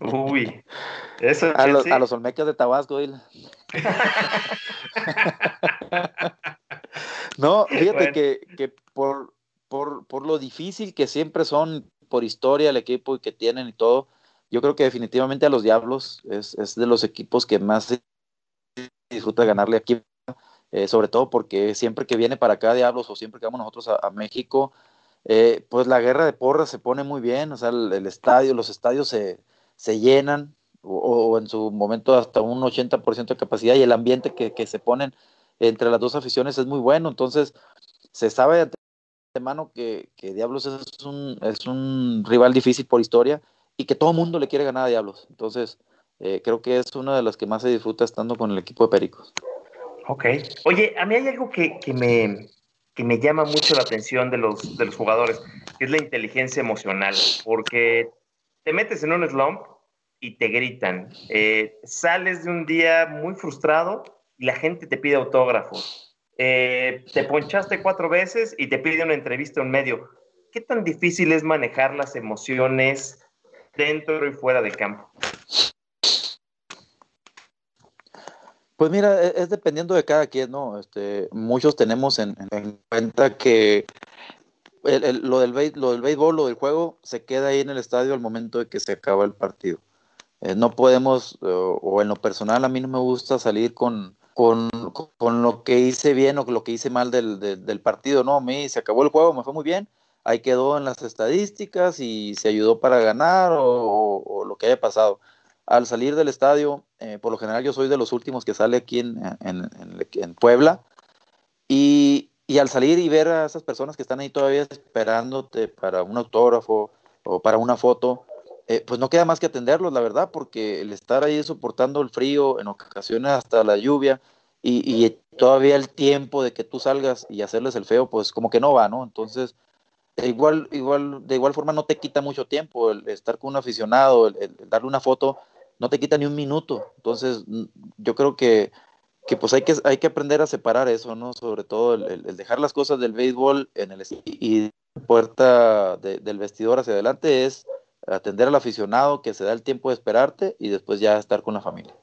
Uy, eso a, los, a los Olmecas de Tabasco, no, fíjate que, que por, lo difícil que siempre son por historia el equipo y que tienen y todo, yo creo que definitivamente a los Diablos es, es de los equipos que más disfruta ganarle aquí, eh, sobre todo porque siempre que viene para acá Diablos o siempre que vamos nosotros a, México, eh, pues la guerra de porras se pone muy bien, o sea, el, estadio, los estadios se, se llenan, o, en su momento hasta un 80% de capacidad, y el ambiente que, que, se ponen entre las dos aficiones es muy bueno, entonces se sabe de mano que, que Diablos es un, es un rival difícil por historia, y que todo mundo le quiere ganar a Diablos. Entonces, eh, creo que es una de las que más se disfruta estando con el equipo de Pericos. Ok. Oye, a mí hay algo que, que, me, que me llama mucho la atención de los, de los jugadores, que es la inteligencia emocional, porque te metes en un slump y te gritan. Eh, sales de un día muy frustrado y la gente te pide autógrafos. Eh, te ponchaste cuatro veces y te pide una entrevista en medio. ¿Qué tan difícil es manejar las emociones dentro y fuera del campo? Pues mira, e-, es, dependiendo de cada quien, ¿no? Este, muchos tenemos en, cuenta que lo, del, lo del béisbol, lo del juego, se queda ahí en el estadio al momento de que se acaba el partido. Eh, no podemos, o, en lo personal, a mí no me gusta salir con, con, lo que hice bien o lo que hice mal del, del, partido, ¿no? A mí se acabó el juego, me fue muy bien, ahí quedó en las estadísticas y se ayudó para ganar o, lo que haya pasado. Al salir del estadio, eh, por lo general yo soy de los últimos que sale aquí en, en, Puebla y, y, al salir y ver a esas personas que están ahí todavía esperándote para un autógrafo o para una foto, eh, pues no queda más que atenderlos, la verdad, porque el estar ahí soportando el frío, en ocasiones hasta la lluvia, y, y, todavía el tiempo de que tú salgas y hacerles el feo, pues como que no va, ¿no? Entonces, de igual, igual, de igual forma no te quita mucho tiempo el estar con un aficionado, el, darle una foto, no te quita ni un minuto. Entonces, yo creo que, que pues hay que, hay que aprender a separar eso, ¿no? Sobre todo el, dejar las cosas del béisbol en el y puerta del vestidor hacia adelante es atender al aficionado que se da el tiempo de esperarte y después ya estar con la familia.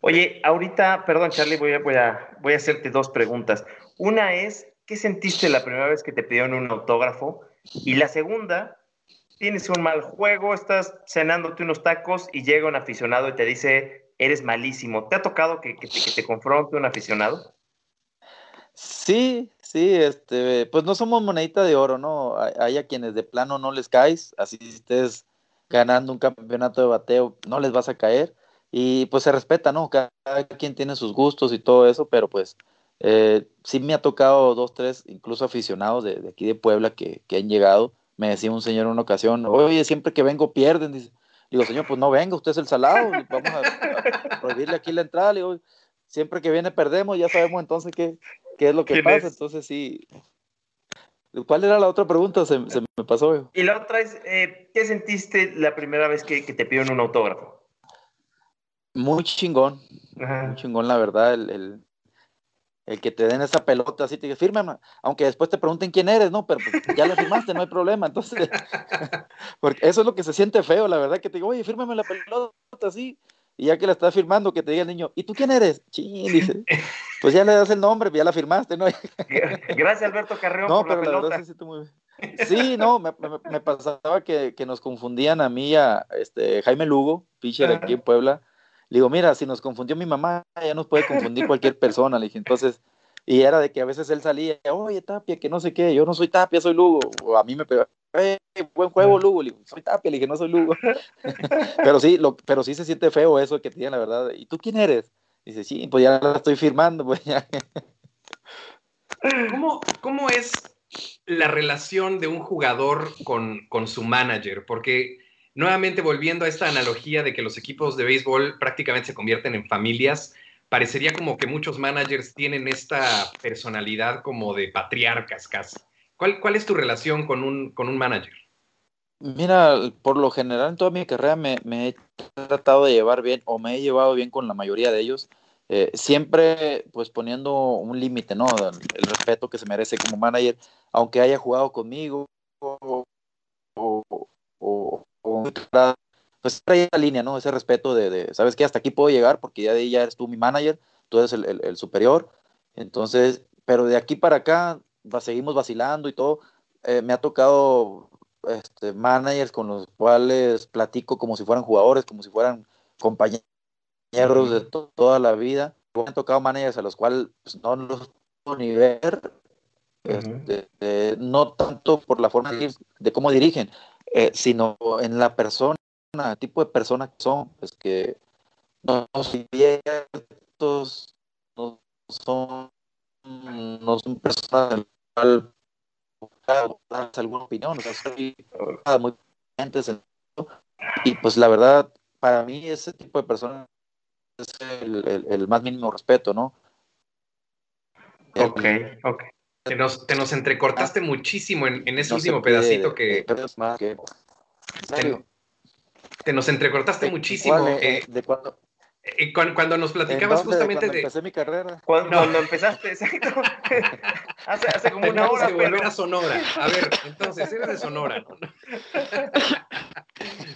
Oye, ahorita, perdón Charlie, voy a, voy a, voy a hacerte dos preguntas. Una es, ¿qué sentiste la primera vez que te pidieron un autógrafo? Y la segunda, tienes un mal juego, estás cenándote unos tacos y llega un aficionado y te dice, eres malísimo. ¿Te ha tocado que, que, te, confronte un aficionado? Sí, sí, este, pues no somos monedita de oro, ¿no? Hay, a quienes de plano no les caes, así estés ganando un campeonato de bateo, no les vas a caer. Y pues se respeta, ¿no? Cada, quien tiene sus gustos y todo eso, pero pues eh, sí me ha tocado dos, tres, incluso aficionados de, aquí de Puebla que, han llegado. Me decía un señor en una ocasión, oye, siempre que vengo pierden. Dice, digo, señor, pues no venga, usted es el salado, vamos a, prohibirle aquí la entrada. digo, siempre que viene perdemos, ya sabemos entonces qué, qué es lo que pasa. Entonces sí. ¿Cuál era la otra pregunta? Se, me pasó. Y la otra es, eh, ¿qué sentiste la primera vez que, te pidieron un autógrafo? Muy chingón, muy chingón, la verdad, el, el que te den esa pelota así, te diga, fírmame, aunque después te pregunten quién eres, ¿no? Pero pues, ya la firmaste, no hay problema. Entonces, porque eso es lo que se siente feo, la verdad, que te digo, oye, fírmame la pelota así, y ya que la estás firmando, que te diga el niño, ¿y tú quién eres? Ching, dice, pues ya le das el nombre, ya la firmaste, ¿no? Gracias, Alberto Carreón, no, por pero la, pelota. sí, muy sí, no, me, me, pasaba que, que, nos confundían a mí, a este, Jaime Lugo, pitcher aquí en Puebla, le digo, mira, si nos confundió mi mamá, ya nos puede confundir cualquier persona. Le dije, entonces, y era de que a veces él salía, oye, Tapia, que no sé qué, yo no soy Tapia, soy Lugo. O a mí me pegó, hey, buen juego, Lugo. Le digo, soy Tapia, le dije, no soy Lugo. pero sí, lo, pero sí se siente feo eso que tiene la verdad. ¿Y tú quién eres? Dice, sí, pues ya la estoy firmando, pues ya. ¿Cómo, ¿Cómo es la relación de un jugador con, con su manager? Porque nuevamente volviendo a esta analogía de que los equipos de béisbol prácticamente se convierten en familias, parecería como que muchos managers tienen esta personalidad como de patriarcas casi. ¿Cuál, cuál es tu relación con un, con un manager? Mira, por lo general en toda mi carrera me, he tratado de llevar bien o me he llevado bien con la mayoría de ellos. Eh, siempre pues poniendo un límite, ¿no? El, respeto que se merece como manager, aunque haya jugado conmigo o, pues trae la línea, ¿no? Ese respeto de, ¿sabes qué? Hasta aquí puedo llegar porque ya de ahí ya eres tú mi manager, tú eres el, superior. Entonces, pero de aquí para acá seguimos vacilando y todo, eh, me ha tocado este, managers con los cuales platico como si fueran jugadores, como si fueran compañeros de toda la vida. Me han tocado managers a los cuales pues, no los puedo ni ver, este, no tanto por la forma de, cómo dirigen, eh, sino en la persona, el tipo de persona que son, es que no son abiertos, no son, no son personas del cual alguna opinión, o sea, soy muy y pues la verdad, para mí ese tipo de personas es el, el, más mínimo respeto, ¿no? Ok, ok. Te nos, te nos entrecortaste muchísimo en, en ese último pedacito que... te, nos entrecortaste muchísimo. Eh, ¿De cuándo? Eh, cuando, nos platicabas justamente de. Empecé mi carrera. Cuando, empezaste, exacto. hace, hace, como una hora. De volver a Sonora. A ver, entonces, eres de Sonora.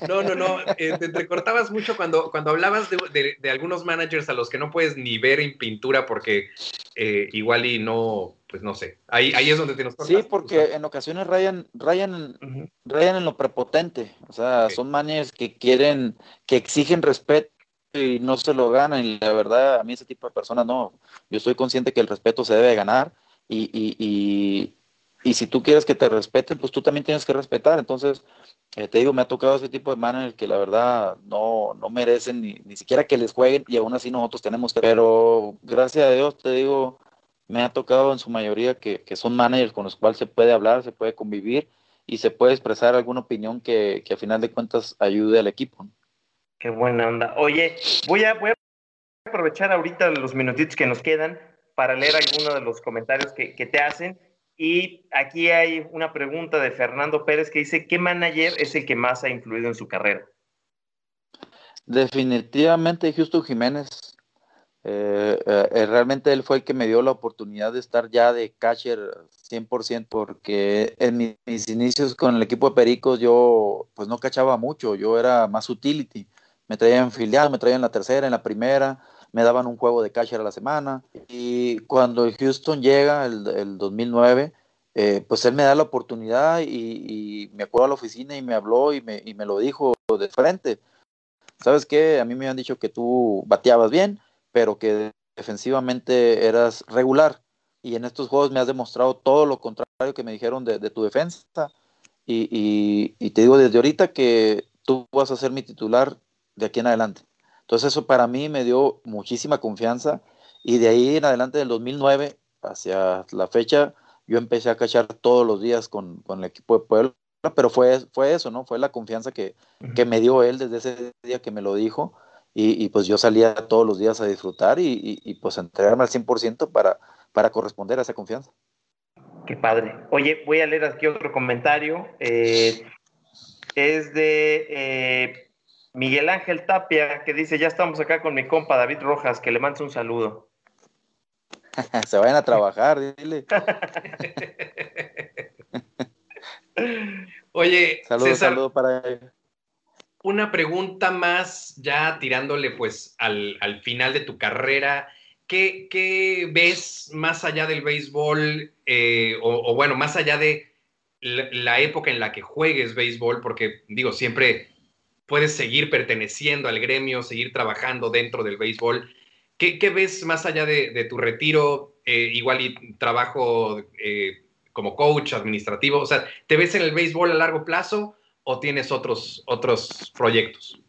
No, no, no. Eh, te entrecortabas mucho cuando, cuando hablabas de, de, algunos managers a los que no puedes ni ver en pintura porque eh, igual y no, pues no sé. Ahí, ahí es donde te nos Sí, porque en ocasiones rayan, rayan, rayan en lo prepotente. O sea, son managers que quieren, que exigen respeto y no se lo ganan. Y la verdad, a mí ese tipo de personas no. Yo estoy consciente que el respeto se debe ganar y, y, y, y si tú quieres que te respeten, pues tú también tienes que respetar. Entonces, eh, te digo, me ha tocado ese tipo de managers que la verdad no, no merecen ni, ni siquiera que les jueguen y aún así nosotros tenemos que... Pero gracias a Dios, te digo, me ha tocado en su mayoría que, que son managers con los cuales se puede hablar, se puede convivir y se puede expresar alguna opinión que, que a final de cuentas ayude al equipo. Qué buena onda. Oye, voy a, a aprovechar ahorita los minutitos que nos quedan para leer algunos de los comentarios que, te hacen. Y aquí hay una pregunta de Fernando Pérez que dice, ¿qué manager es el que más ha influido en su carrera? Definitivamente Justo Jiménez. Eh, eh, realmente él fue el que me dio la oportunidad de estar ya de catcher 100% porque en mis, inicios con el equipo de Pericos yo pues no cachaba mucho, yo era más utility me traían filial, me traían la tercera, en la primera, me daban un juego de catcher a la semana. Y cuando Houston llega, el, el 2009, eh, pues él me da la oportunidad y, me acuerdo a la oficina y me habló y me, y me lo dijo de frente. ¿Sabes qué? A mí me han dicho que tú bateabas bien, pero que defensivamente eras regular. Y en estos juegos me has demostrado todo lo contrario que me dijeron de, tu defensa. Y, y, te digo desde ahorita que tú vas a ser mi titular de aquí en adelante. Entonces eso para mí me dio muchísima confianza y de ahí en adelante del 2009 hacia la fecha yo empecé a cachar todos los días con, con el equipo de Puebla, pero fue, fue eso, ¿no? Fue la confianza que, que me dio él desde ese día que me lo dijo y, y pues yo salía todos los días a disfrutar y, y, pues entregarme al 100% para, para corresponder a esa confianza. Qué padre. Oye, voy a leer aquí otro comentario. Eh, es de eh, Miguel Ángel Tapia, que dice, ya estamos acá con mi compa David Rojas, que le manda un saludo. Se vayan a trabajar, dile. Oye, saludo, saludo para él. Una pregunta más, ya tirándole pues al, final de tu carrera. ¿Qué, ves más allá del béisbol? Eh, o, bueno, más allá de la época en la que juegues béisbol, porque digo, siempre puedes seguir perteneciendo al gremio, seguir trabajando dentro del béisbol. ¿Qué, ves más allá de, tu retiro, eh, igual y trabajo eh, como coach administrativo? O sea, ¿te ves en el béisbol a largo plazo o tienes otros, otros proyectos?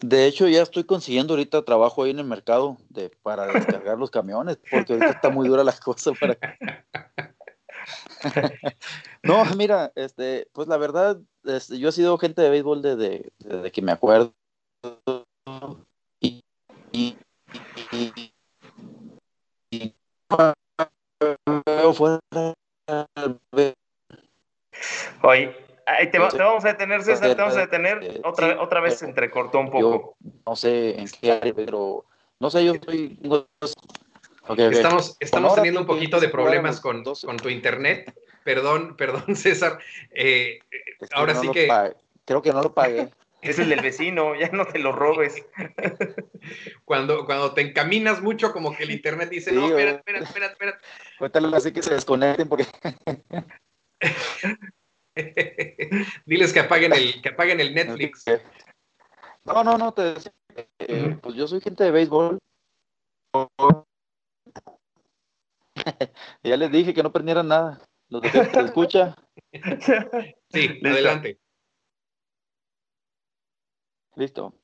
De hecho, ya estoy consiguiendo ahorita trabajo ahí en el mercado de, para descargar los camiones, porque ahorita está muy dura la cosa para... no, mira, este, pues la verdad, este, yo he sido gente de béisbol desde, que me acuerdo. Y, y, Oye, te, vamos a detener, César, te vamos a detener. Otra, otra vez se entrecortó un poco. no sé en qué área, pero no sé, yo estoy Estamos, estamos teniendo un poquito de problemas con, con tu internet. Perdón, perdón, César. Eh, ahora sí que. Creo que no lo pagué. Es el del vecino, ya no te lo robes. Cuando, cuando te encaminas mucho, como que el internet dice, no, espérate, espérate, espérate, espérate. Cuéntale así que se desconecten porque... Diles que apaguen el, que apaguen el Netflix. No, no, no, te decía, eh, pues yo soy gente de béisbol. ya les dije que no prendieran nada. Los de escucha. Sí, adelante. Listo.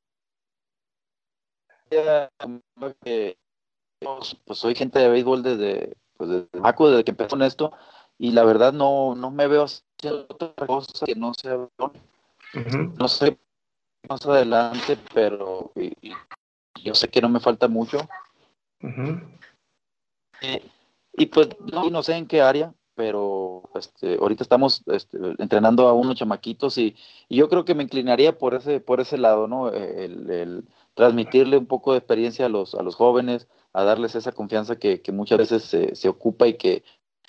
Pues soy gente de béisbol desde, pues desde Maco, desde que empezó con esto, y la verdad no, no me veo haciendo otra cosa que no sea No sé más adelante, pero yo sé que no me falta mucho. Y pues no, no sé en qué área, pero este, ahorita estamos este, entrenando a unos chamaquitos y, yo creo que me inclinaría por ese, por ese lado, ¿no? El, transmitirle un poco de experiencia a los, a los jóvenes, a darles esa confianza que, muchas veces se, se, ocupa y que,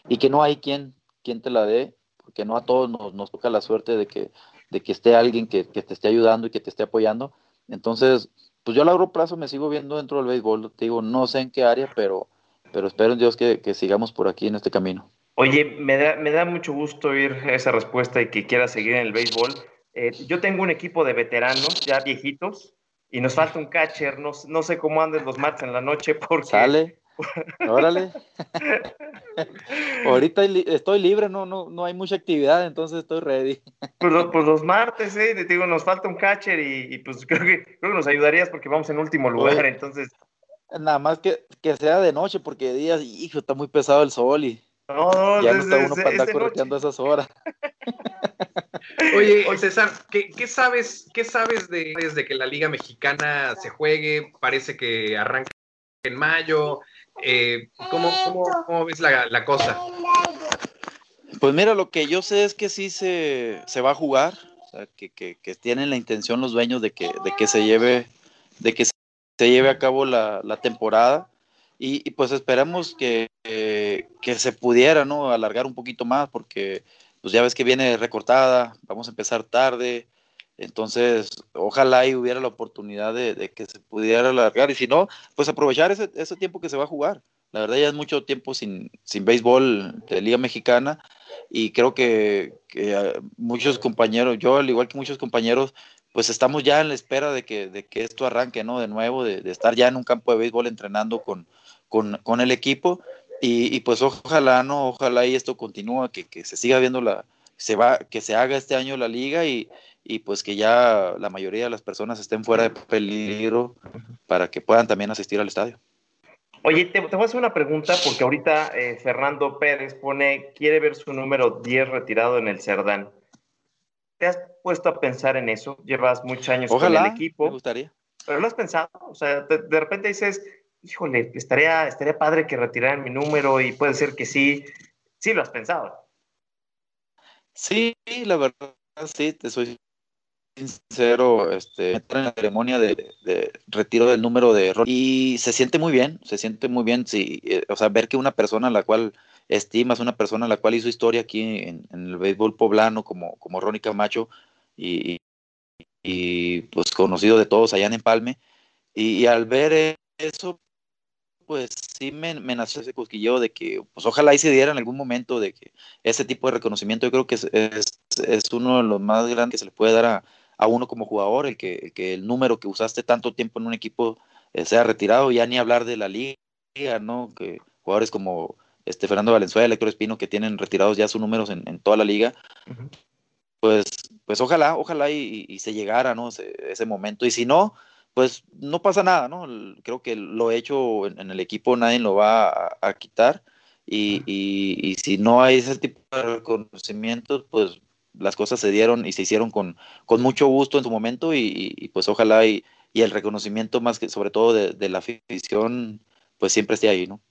y que no hay quien, quien te la dé, porque no a todos nos, nos toca la suerte de que, de que esté alguien que, que, te esté ayudando y que te esté apoyando. Entonces, pues yo a largo plazo me sigo viendo dentro del béisbol, te digo, no sé en qué área, pero, pero espero en Dios que, que sigamos por aquí en este camino. Oye, me da, me da mucho gusto oír esa respuesta y que quieras seguir en el béisbol. Eh, yo tengo un equipo de veteranos, ya viejitos, y nos falta un catcher. No, no sé cómo anden los martes en la noche porque... Sale. Órale. Ahorita estoy libre, no, no, no hay mucha actividad, entonces estoy ready. Pues, pues los martes, eh, te digo, nos falta un catcher y, pues creo que, creo que nos ayudarías porque vamos en último lugar, entonces. Nada más que, que sea de noche, porque de día, hijo, está muy pesado el sol y no, ya no está uno para andar correteando esas horas. Oye, César, ¿qué, ¿qué, sabes, qué sabes de, desde que la Liga Mexicana se juegue? Parece que arranca en mayo. Eh, ¿cómo, cómo, ves la, la, cosa? Pues mira, lo que yo sé es que sí se, se va a jugar, o sea, que, que, que, tienen la intención los dueños de que, de que se lleve, de que se lleve a cabo la, la temporada. Y, pues esperamos que, que, se pudiera ¿no? alargar un poquito más porque pues ya ves que viene recortada, vamos a empezar tarde, entonces ojalá y hubiera la oportunidad de, que se pudiera alargar y si no, pues aprovechar ese, ese, tiempo que se va a jugar. La verdad ya es mucho tiempo sin, sin béisbol de Liga Mexicana y creo que, que ah, muchos compañeros, yo al igual que muchos compañeros, pues estamos ya en la espera de que, de que esto arranque, ¿no? De nuevo, de, estar ya en un campo de béisbol entrenando con, con, con el equipo y, y, pues ojalá, ¿no? Ojalá y esto continúa, que, que, se siga viendo la, se va, que se haga este año la liga y, y pues que ya la mayoría de las personas estén fuera de peligro para que puedan también asistir al estadio. Oye, te, te voy a hacer una pregunta porque ahorita eh, Fernando Pérez pone, quiere ver su número 10 retirado en el Cerdán. ¿Te has puesto a pensar en eso? Llevas muchos años Ojalá, con el equipo. Me gustaría. Pero lo has pensado. O sea, de, de, repente dices, híjole, estaría, estaría padre que retiraran mi número y puede ser que sí. Sí, lo has pensado. Sí, la verdad, sí, te soy sincero, este, entrar en la ceremonia de, retiro del número de error y se siente muy bien, se siente muy bien, sí, eh, o sea, ver que una persona a la cual estimas, una persona a la cual hizo historia aquí en, el béisbol poblano como, como Ronnie Camacho y, pues conocido de todos allá en Empalme, y, y al ver eso, pues sí me, me, nació ese cosquilleo de que, pues ojalá y se diera en algún momento de que ese tipo de reconocimiento yo creo que es, es, es uno de los más grandes que se le puede dar a, a uno como jugador, el que, el que, el número que usaste tanto tiempo en un equipo eh, sea retirado, ya ni hablar de la liga, ¿no? Que jugadores como este Fernando Valenzuela, Héctor Espino, que tienen retirados ya sus números en, en toda la liga, uh -huh. pues, pues ojalá, ojalá y, y se llegara, ¿no? Ese, ese momento, y si no, pues no pasa nada, ¿no? Creo que lo hecho en, en el equipo nadie lo va a, a quitar y, y, y, si no hay ese tipo de reconocimientos, pues las cosas se dieron y se hicieron con, con mucho gusto en su momento y, pues ojalá y, el reconocimiento más que sobre todo de, la afición, pues siempre esté ahí, ¿no?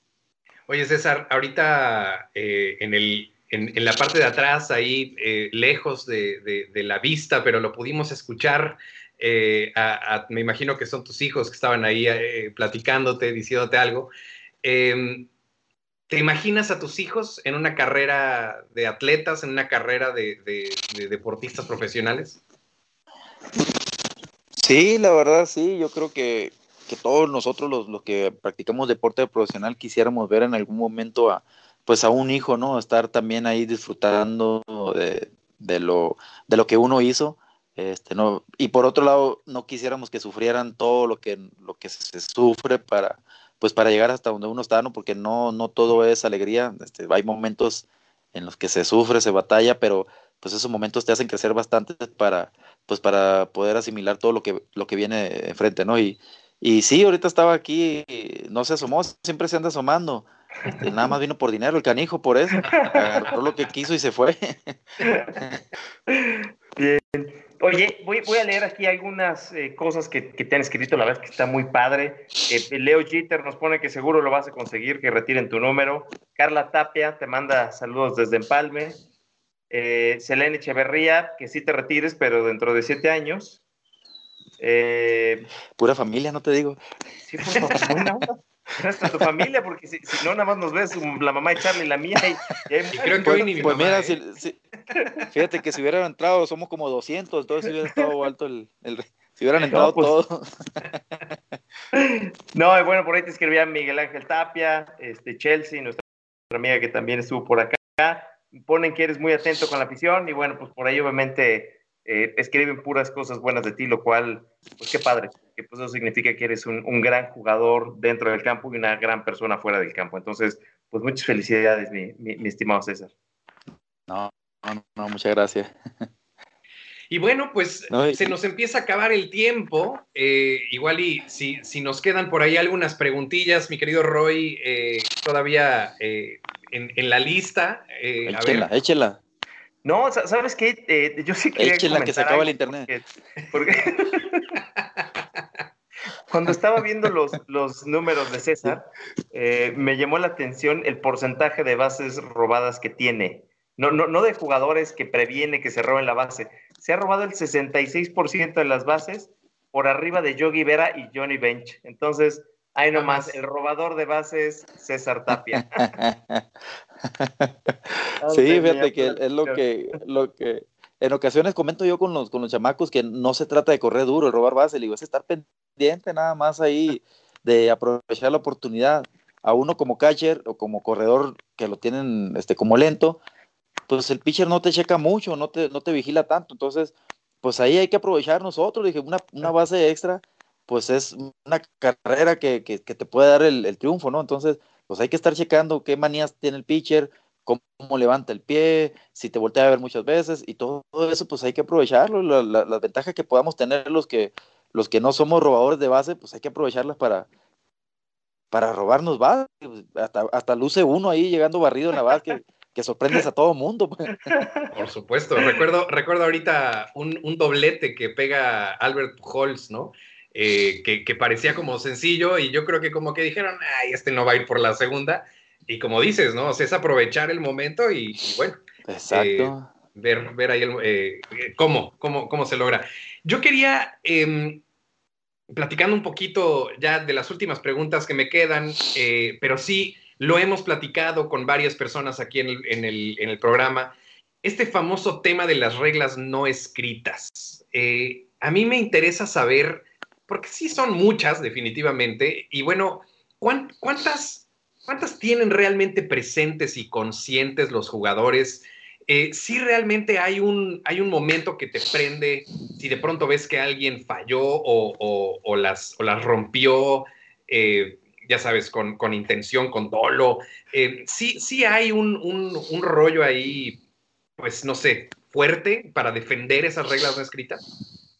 Oye César, ahorita eh, en, el, en, la parte de atrás, ahí eh, lejos de, de, la vista, pero lo pudimos escuchar, eh, me imagino que son tus hijos que estaban ahí platicándote, diciéndote algo. Eh, ¿Te imaginas a tus hijos en una carrera de atletas, en una carrera de, de, de deportistas profesionales? Sí, la verdad sí, yo creo que, todos nosotros los, los, que practicamos deporte profesional quisiéramos ver en algún momento a pues a un hijo, ¿no? Estar también ahí disfrutando de, de lo, de lo que uno hizo. Este, no, y por otro lado, no quisiéramos que sufrieran todo lo que, lo que se sufre para, pues para llegar hasta donde uno está, ¿no? Porque no, no todo es alegría, este, hay momentos en los que se sufre, se batalla, pero pues esos momentos te hacen crecer bastante para, pues para poder asimilar todo lo que, lo que viene enfrente, ¿no? Y, y sí, ahorita estaba aquí, no se asomó, siempre se anda asomando. Este, nada más vino por dinero el canijo, por eso. Agarró lo que quiso y se fue. Bien. Oye, voy, voy a leer aquí algunas eh, cosas que, que, te han escrito, la verdad es que está muy padre. Eh, Leo Jeter nos pone que seguro lo vas a conseguir, que retiren tu número. Carla Tapia te manda saludos desde Empalme. Eh, Selene Echeverría, que sí te retires, pero dentro de siete años. Eh, Pura familia, no te digo. Sí, pues, buena onda. Gracias a tu familia, porque si, si, no, nada más nos ves la mamá de Charlie y la mía. Y, y hay... creo que hoy ni mi pues mamá, mira, ¿eh? si, si, fíjate que si hubieran entrado, somos como 200, entonces hubiera estado alto el. el si hubieran entrado no, pues, todos. no, y bueno, por ahí te escribía Miguel Ángel Tapia, este, Chelsea, nuestra amiga que también estuvo por acá. Ponen que eres muy atento con la afición, y bueno, pues por ahí obviamente eh, escriben puras cosas buenas de ti, lo cual, pues qué padre, que pues eso significa que eres un, un, gran jugador dentro del campo y una gran persona fuera del campo. Entonces, pues muchas felicidades, mi, mi, mi estimado César. No, no, no, muchas gracias. Y bueno, pues no, y... se nos empieza a acabar el tiempo. Eh, igual y si, si, nos quedan por ahí algunas preguntillas, mi querido Roy, eh, todavía eh, en, en, la lista. échela, échela. No, ¿sabes qué? Eh, yo sí quería Échela que se acaba el internet. Porque, porque cuando estaba viendo los, los números de César, eh, me llamó la atención el porcentaje de bases robadas que tiene. No, no, no de jugadores que previene que se roben la base. Se ha robado el 66% de las bases por arriba de Yogi Vera y Johnny Bench. Entonces, ahí nomás, el robador de bases, César Tapia. sí, fíjate que es lo que, lo que en ocasiones comento yo con los, con los chamacos que no se trata de correr duro, de robar base, le digo, es estar pendiente nada más ahí de aprovechar la oportunidad. A uno como catcher o como corredor que lo tienen este, como lento, pues el pitcher no te checa mucho, no te, no te vigila tanto, entonces pues ahí hay que aprovechar nosotros, dije, una, una base extra, pues es una carrera que, que, que te puede dar el, el triunfo, ¿no? Entonces, pues hay que estar checando qué manías tiene el pitcher, cómo, levanta el pie, si te voltea a ver muchas veces y todo, eso pues hay que aprovecharlo, la, la, las ventajas que podamos tener los que, los que no somos robadores de base, pues hay que aprovecharlas para, para robarnos base, hasta, hasta luce uno ahí llegando barrido en la base que, que sorprendes a todo mundo. Pues. Por supuesto, recuerdo, recuerdo ahorita un, un doblete que pega Albert Pujols, ¿no? Eh, que, que, parecía como sencillo y yo creo que como que dijeron, ay, este no va a ir por la segunda. Y como dices, ¿no? O sea, es aprovechar el momento y, y bueno. Exacto. Eh, ver, ver ahí el, eh, cómo, cómo, cómo se logra. Yo quería, eh, platicando un poquito ya de las últimas preguntas que me quedan, eh, pero sí lo hemos platicado con varias personas aquí en el, en el, en el programa, este famoso tema de las reglas no escritas. A mí me interesa saber porque sí son muchas, definitivamente, y bueno, ¿cuántas, cuántas tienen realmente presentes y conscientes los jugadores? Eh, si realmente hay un, hay un momento que te prende, si de pronto ves que alguien falló o, las, o las rompió, eh, ya sabes, con, con, intención, con dolo, eh, sí, sí hay un, un, un rollo ahí, pues no sé, fuerte para defender esas reglas no escritas.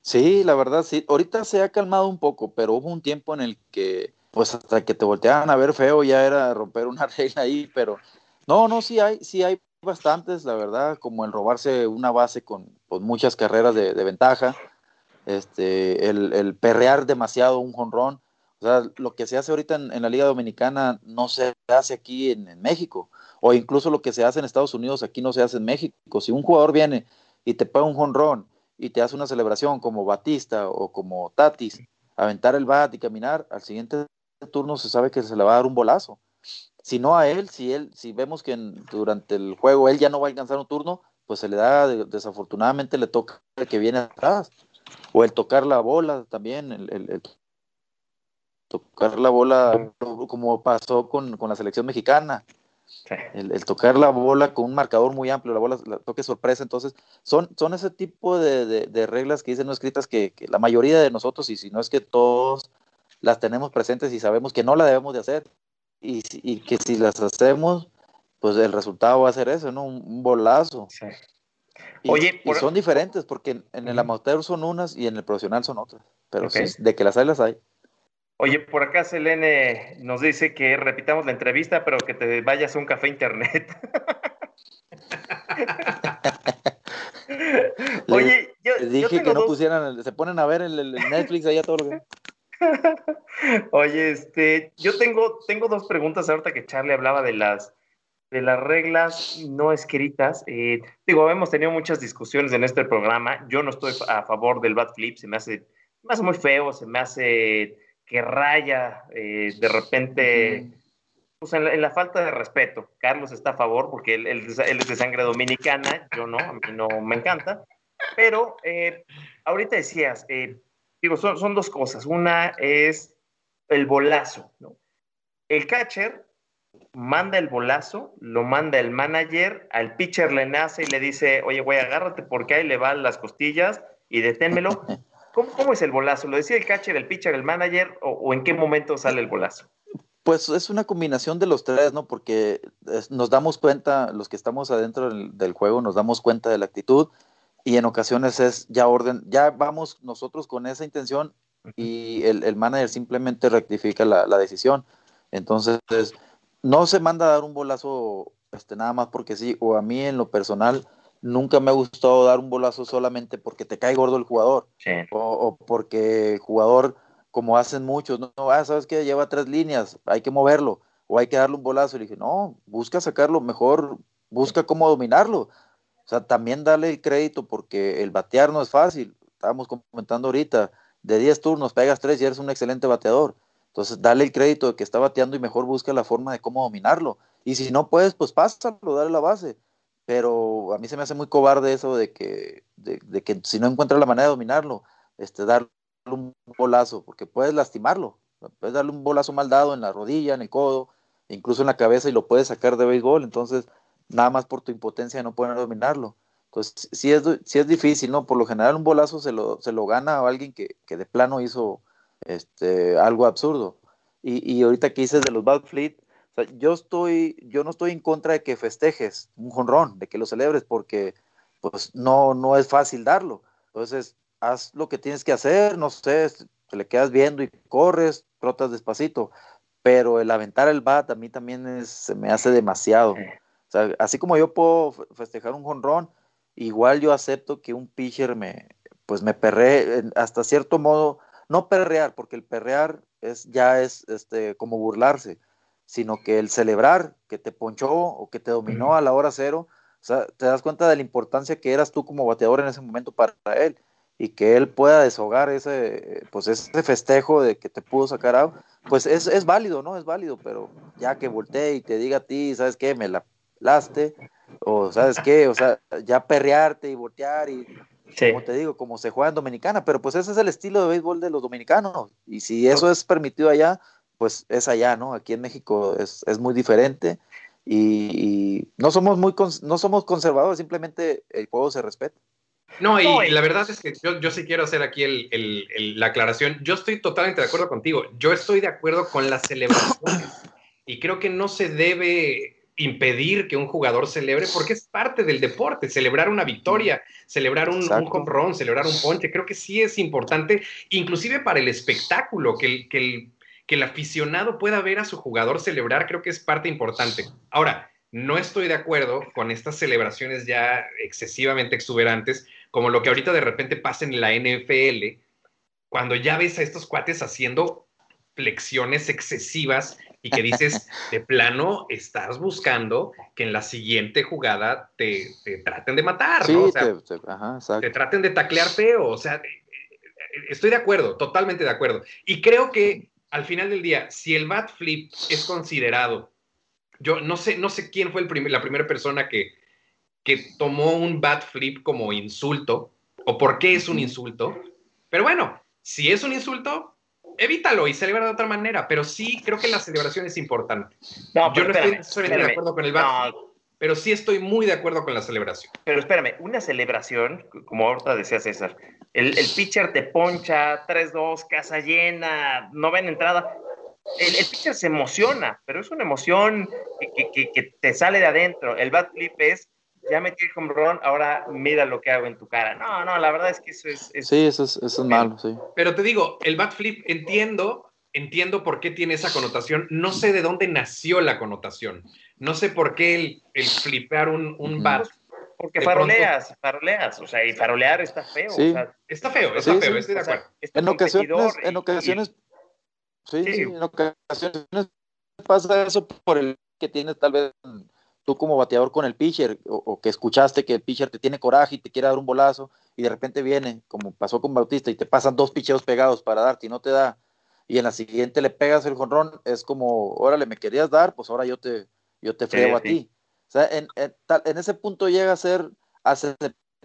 Sí, la verdad, sí. Ahorita se ha calmado un poco, pero hubo un tiempo en el que, pues hasta que te volteaban a ver feo, ya era romper una regla ahí, pero no, no, sí hay, sí hay bastantes, la verdad, como el robarse una base con, con muchas carreras de, de, ventaja, este, el, el, perrear demasiado un jonrón. O sea, lo que se hace ahorita en, en la Liga Dominicana no se hace aquí en, en México, o incluso lo que se hace en Estados Unidos aquí no se hace en México. Si un jugador viene y te pega un jonrón, y te hace una celebración como Batista o como Tatis, aventar el bat y caminar, al siguiente turno se sabe que se le va a dar un bolazo. Si no a él, si él, si vemos que en, durante el juego él ya no va a alcanzar un turno, pues se le da, desafortunadamente le toca el que viene atrás, o el tocar la bola también, el, tocar la bola como pasó con, la selección mexicana. El, tocar la bola con un marcador muy amplio, la bola la toque sorpresa, entonces son, son ese tipo de, reglas que dicen no escritas que, que, la mayoría de nosotros, y si no es que todos las tenemos presentes y sabemos que no la debemos de hacer, y, y que si las hacemos, pues el resultado va a ser eso, ¿no? Un, bolazo. Y, Oye, son diferentes porque en, el amateur son unas y en el profesional son otras. Pero sí, de que las hay, las hay. Oye, por acá Selene nos dice que repitamos la entrevista, pero que te vayas a un café internet. Oye, yo, dije que no pusieran, se ponen a ver el, el Netflix allá todo lo que... Oye, este, yo tengo, tengo dos preguntas ahorita que Charlie hablaba de las de las reglas no escritas. Eh, digo, hemos tenido muchas discusiones en este programa. Yo no estoy a favor del bad flip, se me hace, me hace muy feo, se me hace que raya eh, de repente, pues en la, falta de respeto. Carlos está a favor porque él, es de sangre dominicana, yo no, a mí no me encanta. Pero eh, ahorita decías, digo, son, son dos cosas. Una es el bolazo, ¿no? El catcher manda el bolazo, lo manda el manager, al pitcher le nace y le dice, oye, güey, agárrate porque ahí le van las costillas y deténmelo. ¿Cómo, es el bolazo? ¿Lo decía el catcher, el pitcher, el manager o, en qué momento sale el bolazo? Pues es una combinación de los tres, ¿no? Porque nos damos cuenta, los que estamos adentro del, juego, nos damos cuenta de la actitud y en ocasiones es ya orden, ya vamos nosotros con esa intención y el, manager simplemente rectifica la, la decisión. Entonces, no se manda a dar un bolazo este, nada más porque sí, o a mí en lo personal nunca me ha gustado dar un bolazo solamente porque te cae gordo el jugador, o, porque el jugador, como hacen muchos, no, ah, sabes que lleva tres líneas, hay que moverlo, o hay que darle un bolazo. Y dije, no, busca sacarlo mejor, busca cómo dominarlo. O sea, también dale el crédito porque el batear no es fácil. Estábamos comentando ahorita, de 10 turnos pegas 3 y eres un excelente bateador. Entonces, dale el crédito de que está bateando y mejor busca la forma de cómo dominarlo. Y si no puedes, pues pásalo, dale la base. Pero a mí se me hace muy cobarde eso de que, de, que si no encuentra la manera de dominarlo, este, darle un bolazo, porque puedes lastimarlo. Puedes darle un bolazo mal dado en la rodilla, en el codo, incluso en la cabeza y lo puedes sacar de béisbol. Entonces, nada más por tu impotencia no pueden dominarlo. Entonces, sí es, sí es difícil, ¿no? Por lo general, un bolazo se lo, se lo gana a alguien que, que de plano hizo este, algo absurdo. Y, y ahorita que dices de los bad fleet, yo estoy, yo no estoy en contra de que festejes un jonrón, de que lo celebres, porque pues no, no es fácil darlo. Entonces, haz lo que tienes que hacer, no sé, te le quedas viendo y corres, trotas despacito, pero el aventar el bat a mí también se me hace demasiado. Así como yo puedo festejar un jonrón, igual yo acepto que un pitcher me, pues me perré, hasta cierto modo, no perrear, porque el perrear es, ya es este, como burlarse, sino que el celebrar que te ponchó o que te dominó a la hora cero, o sea, te das cuenta de la importancia que eras tú como bateador en ese momento para él y que él pueda deshogar ese, pues ese festejo de que te pudo sacar algo, pues es, es válido, ¿no? Es válido, pero ya que voltee y te diga a ti, ¿sabes qué? Me la laste, o ¿sabes qué? O sea, ya perrearte y voltear y como te digo, como se juega en Dominicana, pero pues ese es el estilo de béisbol de los dominicanos. Y si eso es permitido allá, pues es allá, ¿no? Aquí en México es, muy diferente y, no somos muy no somos conservadores, simplemente el juego se respeta. No, y, la verdad es que yo, yo, sí quiero hacer aquí la aclaración. Yo estoy totalmente de acuerdo contigo. Yo estoy de acuerdo con las celebraciones y creo que no se debe impedir que un jugador celebre porque es parte del deporte, celebrar una victoria, celebrar un, un celebrar un ponche, creo que sí es importante, inclusive para el espectáculo, que el, que, el, que el aficionado pueda ver a su jugador celebrar, creo que es parte importante. Ahora, no estoy de acuerdo con estas celebraciones ya excesivamente exuberantes, como lo que ahorita de repente pasa en la NFL, cuando ya ves a estos cuates haciendo flexiones excesivas y que dices, de plano, estás buscando que en la siguiente jugada te, traten de matar, ¿no? O sea, te, traten de taclear feo, o sea, estoy de acuerdo, totalmente de acuerdo. Y creo que al final del día, si el bat flip es considerado, yo no sé, no sé quién fue el la primera persona que, que tomó un bat flip como insulto, o por qué es un insulto. Pero bueno, si es un insulto, evítalo y celebra de otra manera, pero sí creo que la celebración es importante. No, Yo no estoy de acuerdo con el bat, pero sí estoy muy de acuerdo con la celebración. Pero espérame, una celebración, como ahorita decía César, el, el pitcher te poncha, 3-2, casa llena, no ven entrada. El, el, pitcher se emociona, pero es una emoción que, que, que, te sale de adentro. El bat flip es ya metí el home run, ahora mira lo que hago en tu cara. No, no, la verdad es que eso es... sí, eso es, eso es malo, sí. Pero te digo, el bat flip, entiendo, entiendo por qué tiene esa connotación. No sé de dónde nació la connotación. No sé por qué el, el flipear un, un bat. Porque faroleas, faroleas, o sea, y farolear está feo. Sí. está feo, está feo, estoy de acuerdo. en ocasiones, en ocasiones, sí, sí, en ocasiones pasa eso por el que tienes tal vez tú como bateador con el pitcher o, que escuchaste que el pitcher te tiene coraje y te quiere dar un bolazo y de repente viene, como pasó con Bautista, y te pasan dos picheos pegados para darte y no te da, y en la siguiente le pegas el jonrón, es como, órale, me querías dar, pues ahora yo te, yo te frego a ti. O sea, en, en, ese punto llega a ser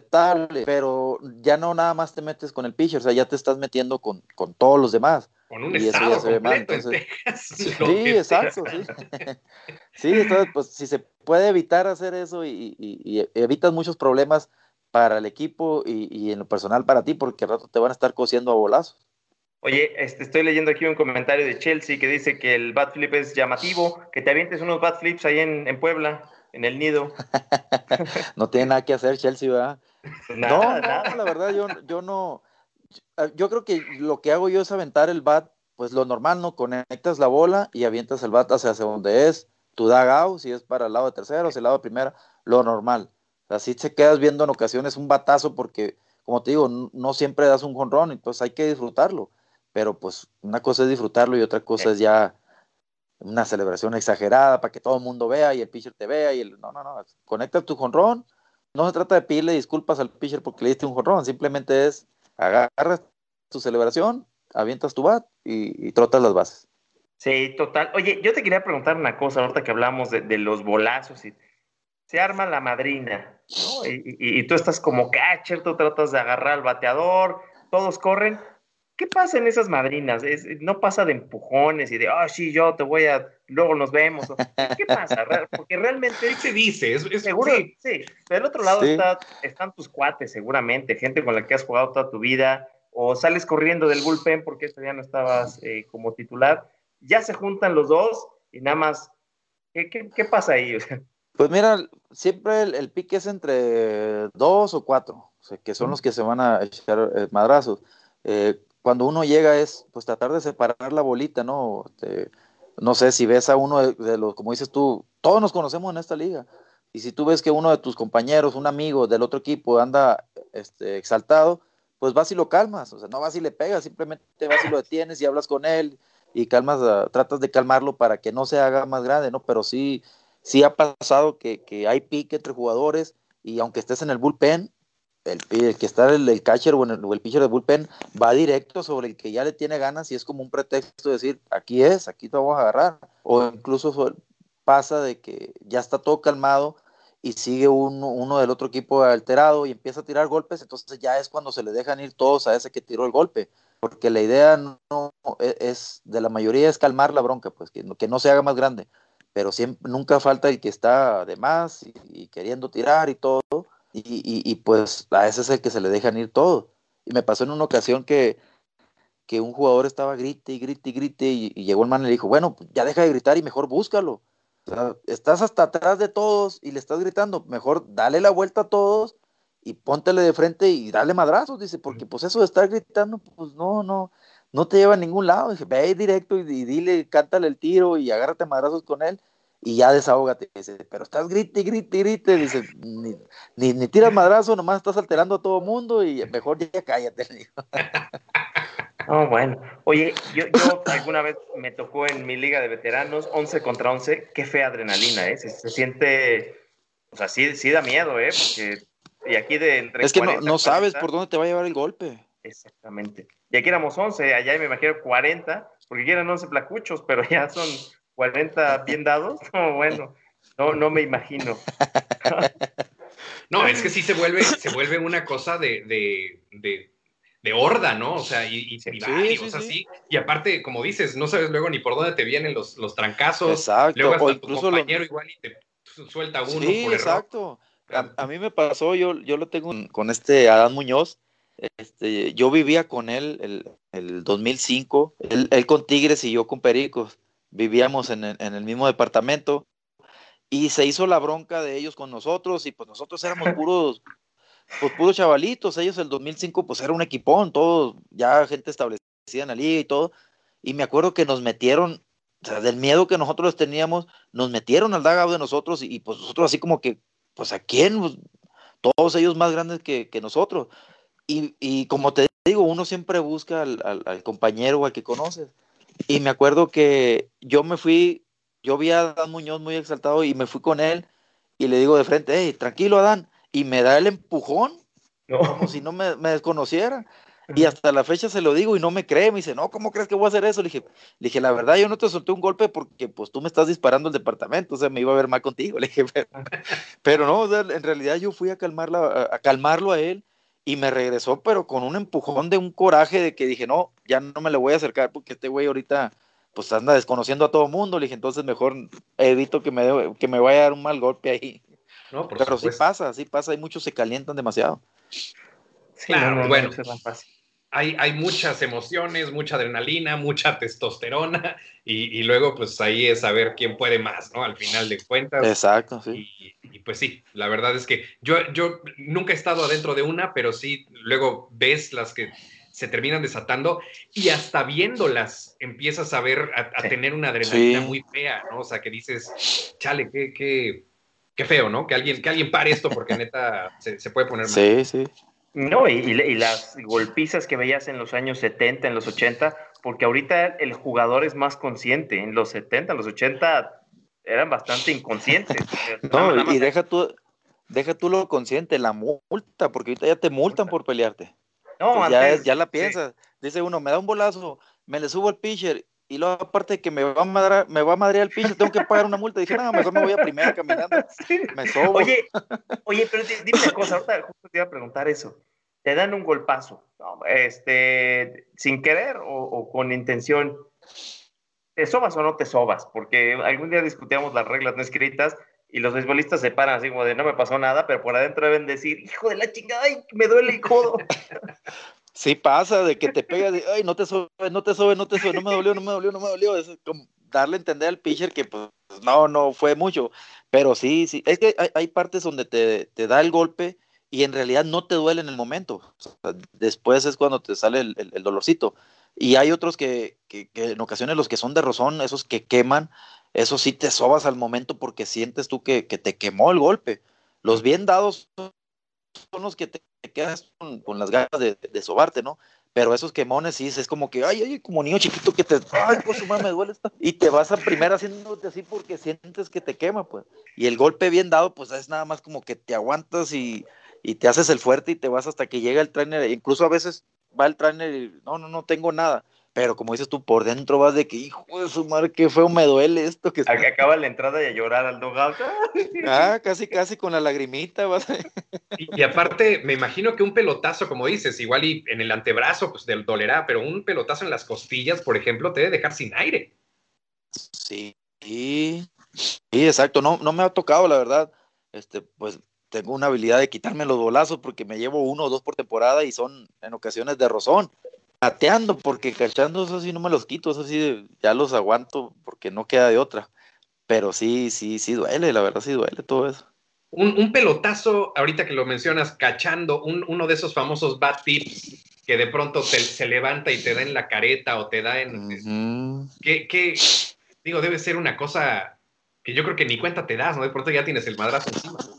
aceptable, pero ya no nada más te metes con el pitcher, o sea, ya te estás metiendo con, con todos los demás. Con un estado completo Sí, exacto, sí. sí, entonces, pues si se puede evitar hacer eso y, evitas muchos problemas para el equipo y, en lo personal para ti, porque al rato te van a estar cosiendo a bolazos. Oye, este, estoy leyendo aquí un comentario de Chelsea que dice que el bat flip es llamativo, que te avientes unos bat flips ahí en, Puebla, en el nido. no tiene nada que hacer Chelsea, ¿verdad? Pues no, no, la verdad yo, yo no yo creo que lo que hago yo es aventar el bat, pues lo normal, ¿no? Conectas la bola y avientas el bat hacia, donde es tu dugout, si es para el lado de tercero, si el lado de primera, lo normal. Así te quedas viendo en ocasiones un batazo porque, como te digo, no, siempre das un jonrón, entonces hay que disfrutarlo. Pero pues una cosa es disfrutarlo y otra cosa es ya una celebración exagerada para que todo el mundo vea y el pitcher te vea y el no, no, no, conecta tu jonrón. No se trata de pedirle disculpas al pitcher porque le diste un jonrón, simplemente es agarras tu celebración, avientas tu bat y, trotas las bases. Sí, total. Oye, yo te quería preguntar una cosa, ahorita que hablamos de, los bolazos y se arma la madrina. Y, tú estás como catcher, tú tratas de agarrar al bateador, todos corren. ¿Qué pasa en esas madrinas? no pasa de empujones y de, ah, sí, yo te voy a, luego nos vemos. ¿Qué pasa? Porque realmente... se dice? Es, seguro, sí. Pero del otro lado están tus cuates, seguramente, gente con la que has jugado toda tu vida, o sales corriendo del bullpen porque este día no estabas eh, como titular. Ya se juntan los dos y nada más, ¿qué, pasa ahí? Pues mira, siempre el, pique es entre dos o cuatro, que son los que se van a echar eh, madrazos. Eh, cuando uno llega es pues tratar de separar la bolita, ¿no? Este, no sé si ves a uno de, los, como dices tú, todos nos conocemos en esta liga. Y si tú ves que uno de tus compañeros, un amigo del otro equipo anda este, exaltado, pues vas y lo calmas. O sea, no vas y le pegas, simplemente vas y lo detienes y hablas con él y calmas, ah, tratas de calmarlo para que no se haga más grande, ¿no? Pero sí, sí ha pasado que, que hay pique entre jugadores y aunque estés en el bullpen, el, que está el, el catcher o el, pitcher de bullpen va directo sobre el que ya le tiene ganas y es como un pretexto de decir, aquí es, aquí te vamos a agarrar. O incluso pasa de que ya está todo calmado y sigue uno, del otro equipo alterado y empieza a tirar golpes, entonces ya es cuando se le dejan ir todos a ese que tiró el golpe. Porque la idea no, e, es, de la mayoría es calmar la bronca, pues que, que no se haga más grande. Pero siempre, nunca falta el que está de más y queriendo tirar y todo y, pues a ese es el que se le dejan ir todo. Y me pasó en una ocasión que, que un jugador estaba grite y grite y grite y, llegó el man y le dijo, bueno, pues, ya deja de gritar y mejor búscalo. estás hasta atrás de todos y le estás gritando, mejor dale la vuelta a todos y póntele de frente y dale madrazos, dice, porque pues eso de estar gritando, pues no, no, no te lleva a ningún lado. Dice, ve directo y, y dile, cántale el tiro y agárrate madrazos con él y ya desahógate. Dice, pero estás grite, grite, grite. Dice, ni, ni, tiras madrazo, nomás estás alterando a todo mundo y mejor ya cállate. Oh, bueno. Oye, yo, yo, alguna vez me tocó en mi liga de veteranos, 11 contra 11, qué fea adrenalina, ¿eh? Se, siente, o sea, sí, sí da miedo, ¿eh? Porque, y aquí de entre Es que no, no sabes por dónde te va a llevar el golpe. Exactamente. Y aquí éramos 11, allá me imagino 40, porque aquí eran 11 placuchos, pero ya son 40 bien dados, no, bueno, no, no me imagino. No, es que sí se vuelve, se vuelve una cosa de, de, de, de horda, ¿no? O sea, y, y, Sí, y varios sí. así. Y aparte, como dices, no sabes luego ni por dónde te vienen los, los trancazos. Exacto, Luego hasta o tu incluso lo- compañero igual y te suelta uno Sí, por error. exacto. A, a mí me pasó, yo, yo lo tengo con, con este Adán Muñoz. Este, yo vivía con él el, el 2005, él, él con Tigres y yo con Pericos. Vivíamos en el, en el mismo departamento y se hizo la bronca de ellos con nosotros y pues nosotros éramos puros, pues puros chavalitos. Ellos el 2005 pues era un equipón, todos ya gente establecida en la liga y todo. Y me acuerdo que nos metieron, o sea, del miedo que nosotros teníamos, nos metieron al dagado de nosotros y, y, pues nosotros así como que, pues a quién, Pues, todos ellos más grandes que, que nosotros. Y, y como te digo, uno siempre busca al, al- al compañero o al que conoces. Y me acuerdo que yo me fui, yo vi a Adán Muñoz muy exaltado y me fui con él y le digo de frente, hey, tranquilo Adán, y me da el empujón No. como si no me, me desconociera. Y hasta la fecha se lo digo y no me cree, me dice, no, ¿cómo crees que voy a hacer eso? Le dije, le dije, la verdad, yo no te solté un golpe porque pues tú me estás disparando el departamento, o sea, me iba a ver mal contigo. Le dije, pero, pero no, o sea, en realidad yo fui a, calmarla, a, a calmarlo a él y me regresó, pero con un empujón de un coraje de que dije, no, ya no me le voy a acercar porque este güey ahorita pues anda desconociendo a todo mundo. Le dije, entonces mejor evito que me, dé- que me vaya a dar un mal golpe ahí. ¿no? Por pero sí pasa, sí pasa, y muchos se calientan demasiado. Sí, Claro, no, no, bueno. no es tan fácil. Hay, hay muchas emociones, mucha adrenalina, mucha testosterona, y, y luego pues ahí es saber quién puede más, ¿no? Al final de cuentas. Exacto, sí. Y, y, pues sí, la verdad es que yo, yo nunca he estado adentro de una, pero sí, luego ves las que se terminan desatando y hasta viéndolas empiezas a ver, a, a tener una adrenalina Sí. muy fea, ¿no? O sea, que dices, chale, qué, qué, qué feo, ¿no? Que alguien, que alguien pare esto porque neta se, se puede poner mal. Sí, sí. No, y, y- y las golpizas que veías en los años 70, en los 80, porque ahorita el jugador es más consciente. En los 70, en los 80 eran bastante inconscientes. No, y deja tú, deja tú lo consciente, la multa, porque ahorita ya te multan por pelearte. no, Pues ya, antes- ya la sí. piensas. Dice uno, me da un bolazo, me le subo al pitcher, y luego aparte de que me va a madrear, me va a madrear el pitcher, tengo que pagar una multa. Dije, no, mejor me voy a primera caminando, me sobo. Oye, oye, pero di- dime una cosa, ahorita justo te iba a preguntar eso. Te dan un golpazo, este, sin querer o, o con intención. ¿Te sobas o no te sobas? Porque algún día discutíamos las reglas no escritas y los beisbolistas se paran así como de no me pasó nada, pero por adentro deben decir, hijo de la chingada, ay, me duele el codo. Sí pasa, de que te pega, de, ay, no te sobes, no te sobes, no te sobes, no me dolió, no me dolió, no me dolió. Es como darle a entender al pitcher que, pues, no, no fue mucho. Pero sí, sí, es que hay, hay partes donde te, te da el golpe y en realidad no te duele en el momento. Después es cuando te sale el, el- dolorcito. Y hay otros que, que- en ocasiones los que son de rozón, esos que queman, esos sí te sobas al momento porque sientes tú que, que te quemó el golpe. Los bien dados los que te quedas con, las ganas de, sobarte, ¿no? Pero esos quemones sí es como que, ay, ay, como niño chiquito que te, ay, por su madre me duele esta. Y te vas a primera haciéndote así porque sientes que te quema, pues. Y el golpe bien dado, pues es nada más como que te aguantas y, y te haces el fuerte y te vas hasta que llega el trainer. Incluso a veces va el trainer y, no, no, no tengo nada. Pero como dices tú, por dentro vas de que, hijo de su madre, qué feo me duele esto. Que está-". Al que acaba la entrada y a llorar al dugout. Ah, casi, casi con la lagrimita vas. Y, y aparte, me imagino que un pelotazo, como dices, igual y en el antebrazo, pues del dolerá, pero un pelotazo en las costillas, por ejemplo, te debe dejar sin aire. Sí, sí, sí, exacto. No, no me ha tocado, la verdad. Este, pues tengo una habilidad de quitarme los bolazos porque me llevo uno o dos por temporada y son en ocasiones de rozón. Pateando, porque cachando, eso sí no me los quito, eso sí ya los aguanto porque no queda de otra. Pero sí, sí, sí duele, la verdad sí duele todo eso. Un, un pelotazo, ahorita que lo mencionas, cachando, un- uno de esos famosos bad tips que de pronto te- se levanta y te da en la careta o te da en... Ujú. que, que, digo, debe ser una cosa que yo creo que ni cuenta te das, ¿no? De pronto ya tienes el madrazo encima. No,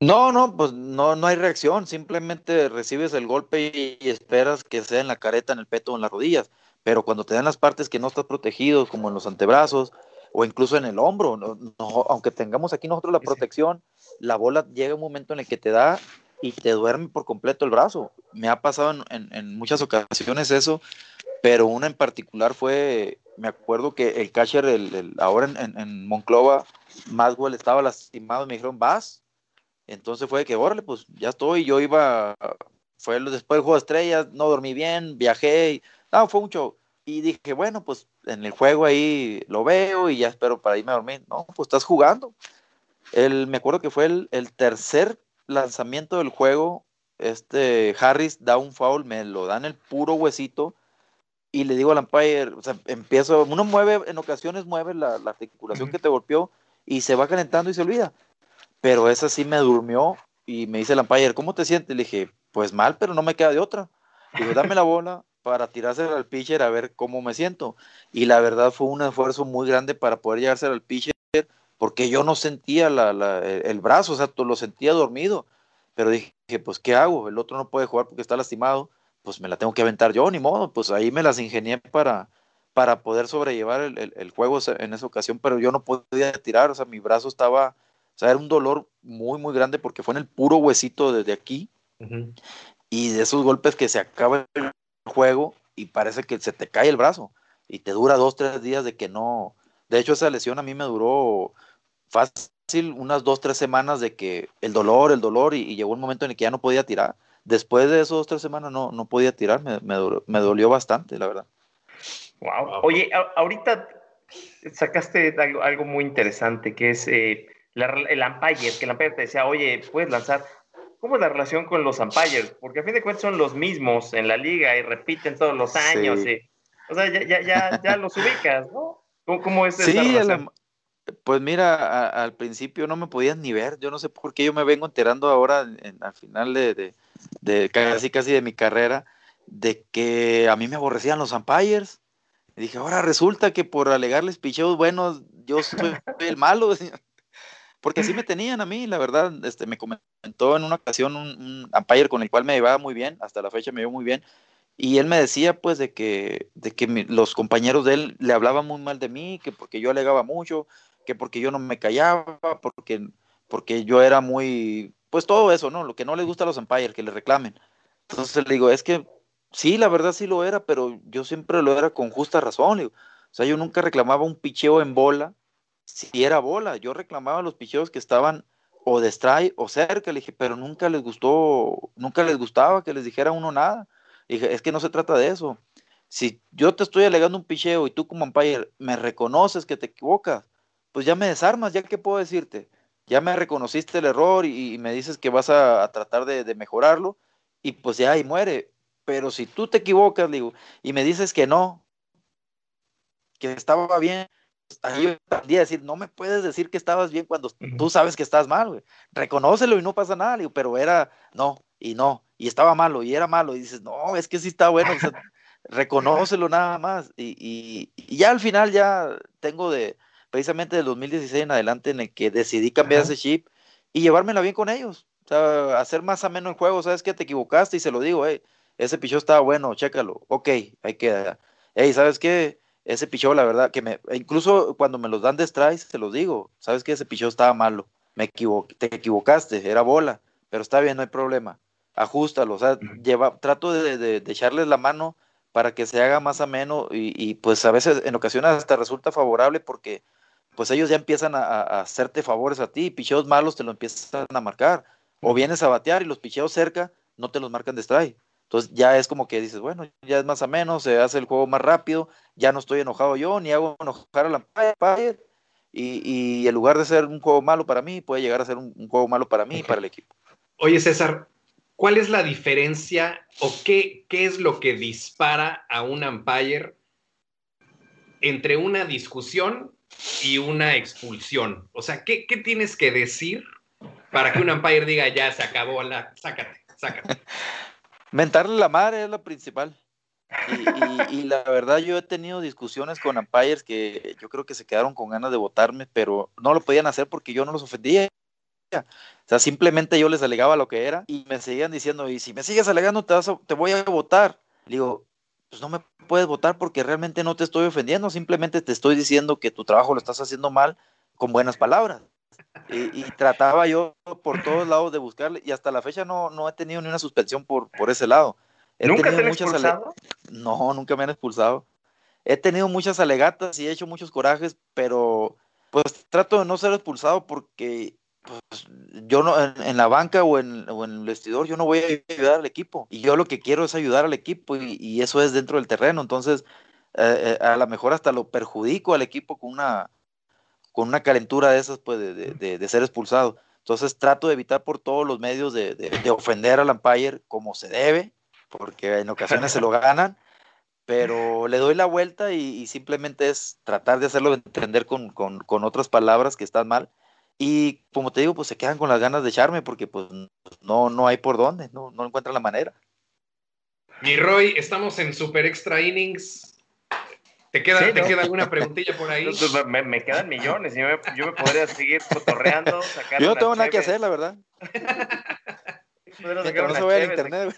no, pues no, no hay reacción, simplemente recibes el golpe y, y esperas que sea en la careta, en el peto o en las rodillas, pero cuando te dan las partes que no estás protegido, como en los antebrazos o incluso en el hombro, no- no, aunque tengamos aquí nosotros la protección, la bola llega un momento en el que te da y te duerme por completo el brazo. Me ha pasado en, en- en muchas ocasiones eso, pero una en particular fue, me acuerdo que el catcher, el, el- ahora en Monclova, Maswell estaba lastimado y me dijeron, vas, Entonces fue que, órale, pues ya estoy, yo iba, fue después del juego de estrellas, no dormí bien, viajé, y, no, fue un show. Y dije, bueno, pues en el juego ahí lo veo y ya espero para irme a dormir. No, pues estás jugando. El, me acuerdo que fue el, el tercer lanzamiento del juego, este Harris da un foul, me lo dan el puro huesito y le digo al umpire, o sea, empiezo, uno mueve, en ocasiones mueve la, la articulación que te golpeó y se va calentando y se olvida. Pero esa sí me durmió y me dice el umpire, ¿cómo te sientes? Le dije, pues mal, pero no me queda de otra. Digo, dame la bola para tirarse al pitcher a ver cómo me siento. Y la verdad fue un esfuerzo muy grande para poder llegarse al pitcher porque yo no sentía la, la, el brazo, o sea, lo sentía dormido. Pero dije, pues, ¿qué hago? El otro no puede jugar porque está lastimado, pues me la tengo que aventar yo, ni modo. Pues ahí me las ingenié para, para poder sobrellevar el, el, juego en esa ocasión, pero yo no podía tirar, o sea, mi brazo estaba, o sea, era un dolor muy, muy grande porque fue en el puro huesito desde aquí. Uh -huh. Y de esos golpes que se acaba el juego y parece que se te cae el brazo y te dura dos, tres días de que no. De hecho, esa lesión a mí me duró fácil unas dos, tres semanas de que el dolor, el dolor, y, y, llegó un momento en el que ya no podía tirar. Después de esos dos, tres semanas no, no podía tirar, me, me, dolió, me dolió bastante, la verdad. Wow. Oye, a, ahorita sacaste algo, algo, muy interesante, que es eh, la, el umpire, que el umpire te decía, oye, puedes lanzar. ¿Cómo es la relación con los umpires? Porque a fin de cuentas son los mismos en la liga y repiten todos los años. Sí. Y, o sea, ya, ya, ya, ya los ubicas, ¿no? ¿Cómo, cómo es esa sí, relación? Pues mira, a, al principio no me podías ni ver, yo no sé por qué yo me vengo enterando ahora, en, al final de, de, de, casi casi de mi carrera, de que a mí me aborrecían los umpires. Y dije, ahora resulta que por alegarles picheos buenos, yo soy el malo. Porque así me tenían a mí, la verdad, este, me comentó en una ocasión un, un con el cual me llevaba muy bien, hasta la fecha me llevo muy bien, y él me decía pues de que, de que los compañeros de él le hablaban muy mal de mí, que porque yo alegaba mucho, que porque yo no me callaba, porque, porque yo era muy, pues todo eso, ¿no? Lo que no les gusta a los umpires, que le reclamen. Entonces le digo, es que sí, la verdad sí lo era, pero yo siempre lo era con justa razón. Digo. O sea, yo nunca reclamaba un picheo en bola, si era bola, yo reclamaba los picheos que estaban o de strike o cerca, le dije, pero nunca les gustó, nunca les gustaba que les dijera uno nada. Dije, es que no se trata de eso. Si yo te estoy alegando un picheo y tú como umpire me reconoces que te equivocas, pues ya me desarmas, ya qué puedo decirte. Ya me reconociste el error y, me dices que vas a, tratar de, de, mejorarlo y pues ya ahí muere. Pero si tú te equivocas, digo, y me dices que no, que estaba bien, ahí yo tendría a decir, no me puedes decir que estabas bien cuando tú sabes que estás mal, güey. Reconócelo y no pasa nada, digo, pero era, no, y no, y estaba malo, y era malo, y dices, no, es que sí está bueno, o sea, reconócelo nada más. Y, y, y, ya al final ya tengo de, precisamente del 2016 en adelante, en el que decidí cambiar Ajá. ese chip y llevármela bien con ellos. O sea, hacer más ameno el juego, sabes que te equivocaste y se lo digo, hey, ese pichó estaba bueno, chécalo, ok, ahí queda. Hey, ¿sabes qué? Ese pichó, la verdad, que me, incluso cuando me los dan de strikes, se los digo, ¿sabes qué? Ese pichó estaba malo, me te equivocaste, era bola, pero está bien, no hay problema, ajustalo, o sea, lleva, trato de, de, de echarles la mano para que se haga más ameno y, y, pues a veces en ocasiones hasta resulta favorable porque pues ellos ya empiezan a, a hacerte favores a ti, picheos malos te lo empiezan a marcar, o vienes a batear y los picheos cerca no te los marcan de strike. Entonces ya es como que dices, bueno, ya es más o menos, se hace el juego más rápido, ya no estoy enojado yo, ni hago enojar a la Empire, y, y en lugar de ser un juego malo para mí, puede llegar a ser un, un juego malo para mí y para el equipo. Oye, César, ¿cuál es la diferencia o qué, qué es lo que dispara a un umpire entre una discusión y una expulsión? O sea, ¿qué, qué tienes que decir para que un umpire diga, ya se acabó la, sácate, sácate? Mentarle la madre es lo principal. Y, y, y, la verdad yo he tenido discusiones con umpires que yo creo que se quedaron con ganas de votarme, pero no lo podían hacer porque yo no los ofendía. O sea, simplemente yo les alegaba lo que era y me seguían diciendo, y si me sigues alegando te, vas a, te voy a votar. Le digo, pues no me puedes votar porque realmente no te estoy ofendiendo, simplemente te estoy diciendo que tu trabajo lo estás haciendo mal con buenas palabras. Y, y, trataba yo por todos lados de buscarle y hasta la fecha no, no he tenido ni una suspensión por, por ese lado. He ¿Nunca te han expulsado? No, nunca me han expulsado. He tenido muchas alegatas y he hecho muchos corajes, pero pues trato de no ser expulsado porque pues yo no, en, la banca o en, el vestidor, yo no voy a ayudar al equipo. Y yo lo que quiero es ayudar al equipo y, eso es dentro del terreno. Entonces, eh, eh, a lo mejor hasta lo perjudico al equipo con una, con una calentura de esas, pues, de, ser expulsado. Entonces, trato de evitar por todos los medios de, ofender al umpire como se debe, porque en ocasiones se lo ganan, pero le doy la vuelta y, simplemente es tratar de hacerlo entender con, con otras palabras que están mal y como te digo, pues se quedan con las ganas de echarme porque pues no, no hay por dónde, no, no encuentran la manera. Mi Roy, estamos en Super Extra Innings. ¿Te queda, ¿te queda alguna preguntita por ahí? Me, me, quedan millones. Yo me, yo me podría seguir cotorreando. Sacar yo no tengo nada que hacer, la verdad. no se vaya internet.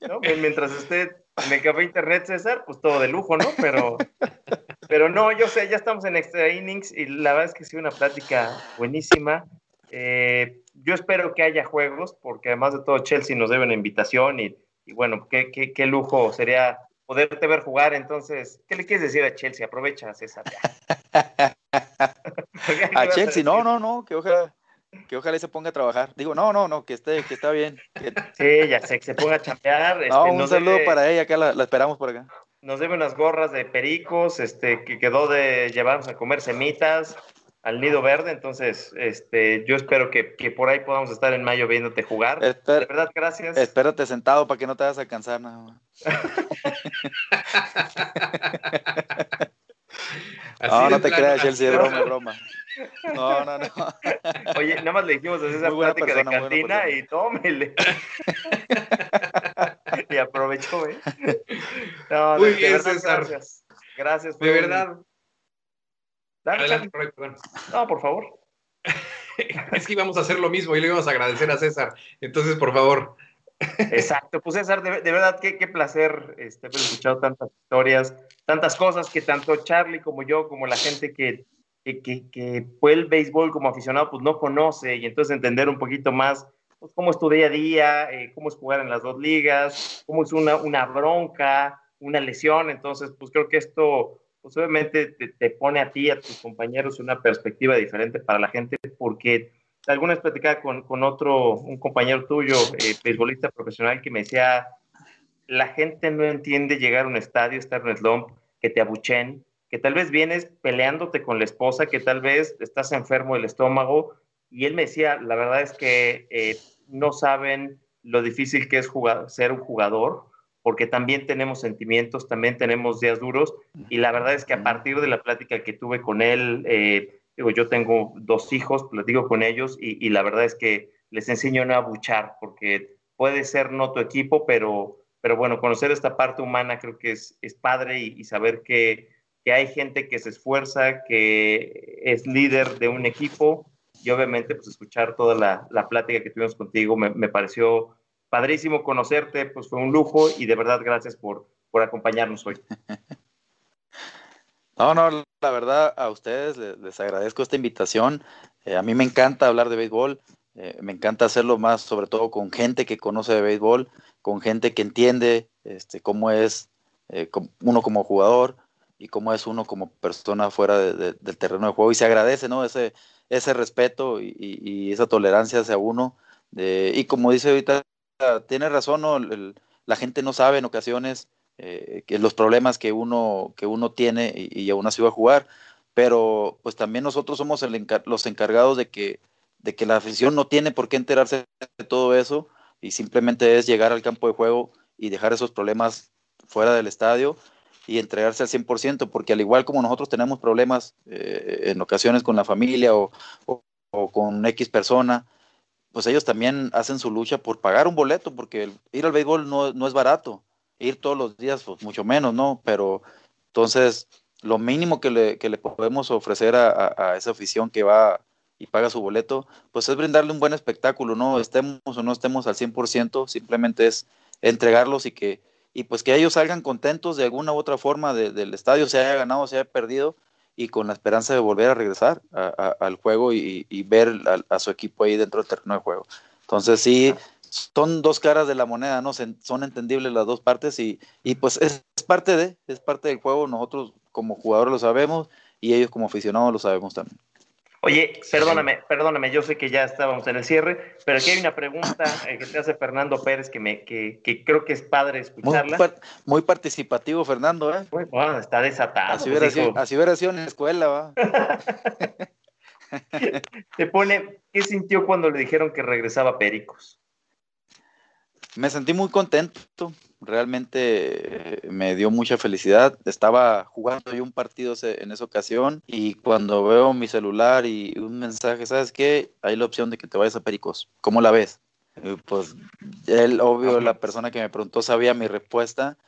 ¿no? Mientras esté en el café internet, César, pues todo de lujo, ¿no? Pero, pero no, yo sé, ya estamos en Extra Innings y la verdad es que ha sido una plática buenísima. Eh, yo espero que haya juegos, porque además de todo, Chelsea nos debe una invitación y, y bueno, qué, qué, qué, lujo sería poderte ver jugar. Entonces, ¿qué le quieres decir a Chelsea? Aprovecha, César. a Chelsea, no, no, no, que ojalá que ojalá se ponga a trabajar. Digo, no, no, no, que esté, que está bien. Sí, ya sé, que se ponga a champear. Este, un saludo para ella, acá la, esperamos por acá. Nos debe unas gorras de pericos, este, que quedó de llevarnos a comer semitas al nido verde, entonces este, yo espero que, por ahí podamos estar en mayo viéndote jugar. de verdad, gracias. Espérate sentado para que no te vayas a cansar nada más. no, no te creas, Chelsea, es broma, broma. No, no, no. Oye, nada más le dijimos a esa plática de cantina y tómele. y aprovechó, ¿eh? No, Muy bien, verdad, César. Gracias. Gracias. De verdad. Dale, no, por favor. es que íbamos a hacer lo mismo y le íbamos a agradecer a César. Entonces, por favor. Exacto, pues César, de, verdad, qué, qué placer este, haber escuchado tantas historias, tantas cosas que tanto Charlie como yo, como la gente que que, que, fue el béisbol como aficionado, pues no conoce y entonces entender un poquito más pues, cómo es tu día a día, eh, cómo es jugar en las dos ligas, cómo es una, una bronca, una lesión. Entonces, pues creo que esto, pues obviamente te, pone a ti, a tus compañeros, una perspectiva diferente para la gente, porque alguna vez platicaba con, con otro, un compañero tuyo, eh, profesional, que me decía, la gente no entiende llegar a un estadio, estar en el slump, que te abuchen, que tal vez vienes peleándote con la esposa, que tal vez estás enfermo del estómago. Y él me decía, la verdad es que eh, no saben lo difícil que es ser un jugador, porque también tenemos sentimientos, también tenemos días duros. Y la verdad es que a partir de la plática que tuve con él, eh, digo, yo tengo dos hijos, platico con ellos y, la verdad es que les enseño a no abuchar, porque puede ser no tu equipo, pero, pero bueno, conocer esta parte humana creo que es, es padre y saber que que hay gente que se esfuerza, que es líder de un equipo. Y obviamente pues escuchar toda la, la plática que tuvimos contigo me, me, pareció padrísimo conocerte, pues fue un lujo y de verdad gracias por, por acompañarnos hoy. No, no, la verdad a ustedes les, agradezco esta invitación. Eh, a mí me encanta hablar de béisbol, eh, me encanta hacerlo más sobre todo con gente que conoce de béisbol, con gente que entiende este, cómo es eh, uno como jugador, y cómo es uno como persona fuera del terreno de juego y se agradece, ¿no? Ese, ese respeto y, esa tolerancia hacia uno. y como dice ahorita, tiene razón, ¿no? la gente no sabe en ocasiones eh, que los problemas que uno, que uno tiene y, aún así va a jugar, pero pues también nosotros somos los encargados de que, de que la afición no tiene por qué enterarse de todo eso y simplemente es llegar al campo de juego y dejar esos problemas fuera del estadio y entregarse al 100%, porque al igual como nosotros tenemos problemas eh, en ocasiones con la familia o, con X persona, pues ellos también hacen su lucha por pagar un boleto, porque ir al béisbol no, no, es barato, ir todos los días, pues mucho menos, ¿no? Pero entonces, lo mínimo que le, que le podemos ofrecer a, a, esa afición que va y paga su boleto, pues es brindarle un buen espectáculo, ¿no? Estemos o no estemos al 100%, simplemente es entregarlos y que y pues que ellos salgan contentos de alguna u otra forma del estadio, se haya ganado, se haya perdido, y con la esperanza de volver a regresar al juego y, ver a, su equipo ahí dentro del terreno de juego. Entonces sí, son dos caras de la moneda, ¿no? son entendibles las dos partes y, pues es, parte de, es parte del juego, nosotros como jugadores lo sabemos y ellos como aficionados lo sabemos también. Oye, perdóname, perdóname, yo sé que ya estábamos en el cierre, pero aquí hay una pregunta eh, que te hace Fernando Pérez que, me, que, que creo que es padre escucharla. Muy, participativo, Fernando, ¿eh? Bueno, está desatado. Así hubiera, sido, así hubiera sido en la escuela, ¿va? te pone, ¿qué sintió cuando le dijeron que regresaba Pericos? Me sentí muy contento, realmente me dio mucha felicidad. Estaba jugando yo un partido en esa ocasión y cuando veo mi celular y un mensaje, ¿sabes qué? Hay la opción de que te vayas a Pericos. ¿Cómo la ves? pues él, obvio, la persona que me preguntó sabía mi respuesta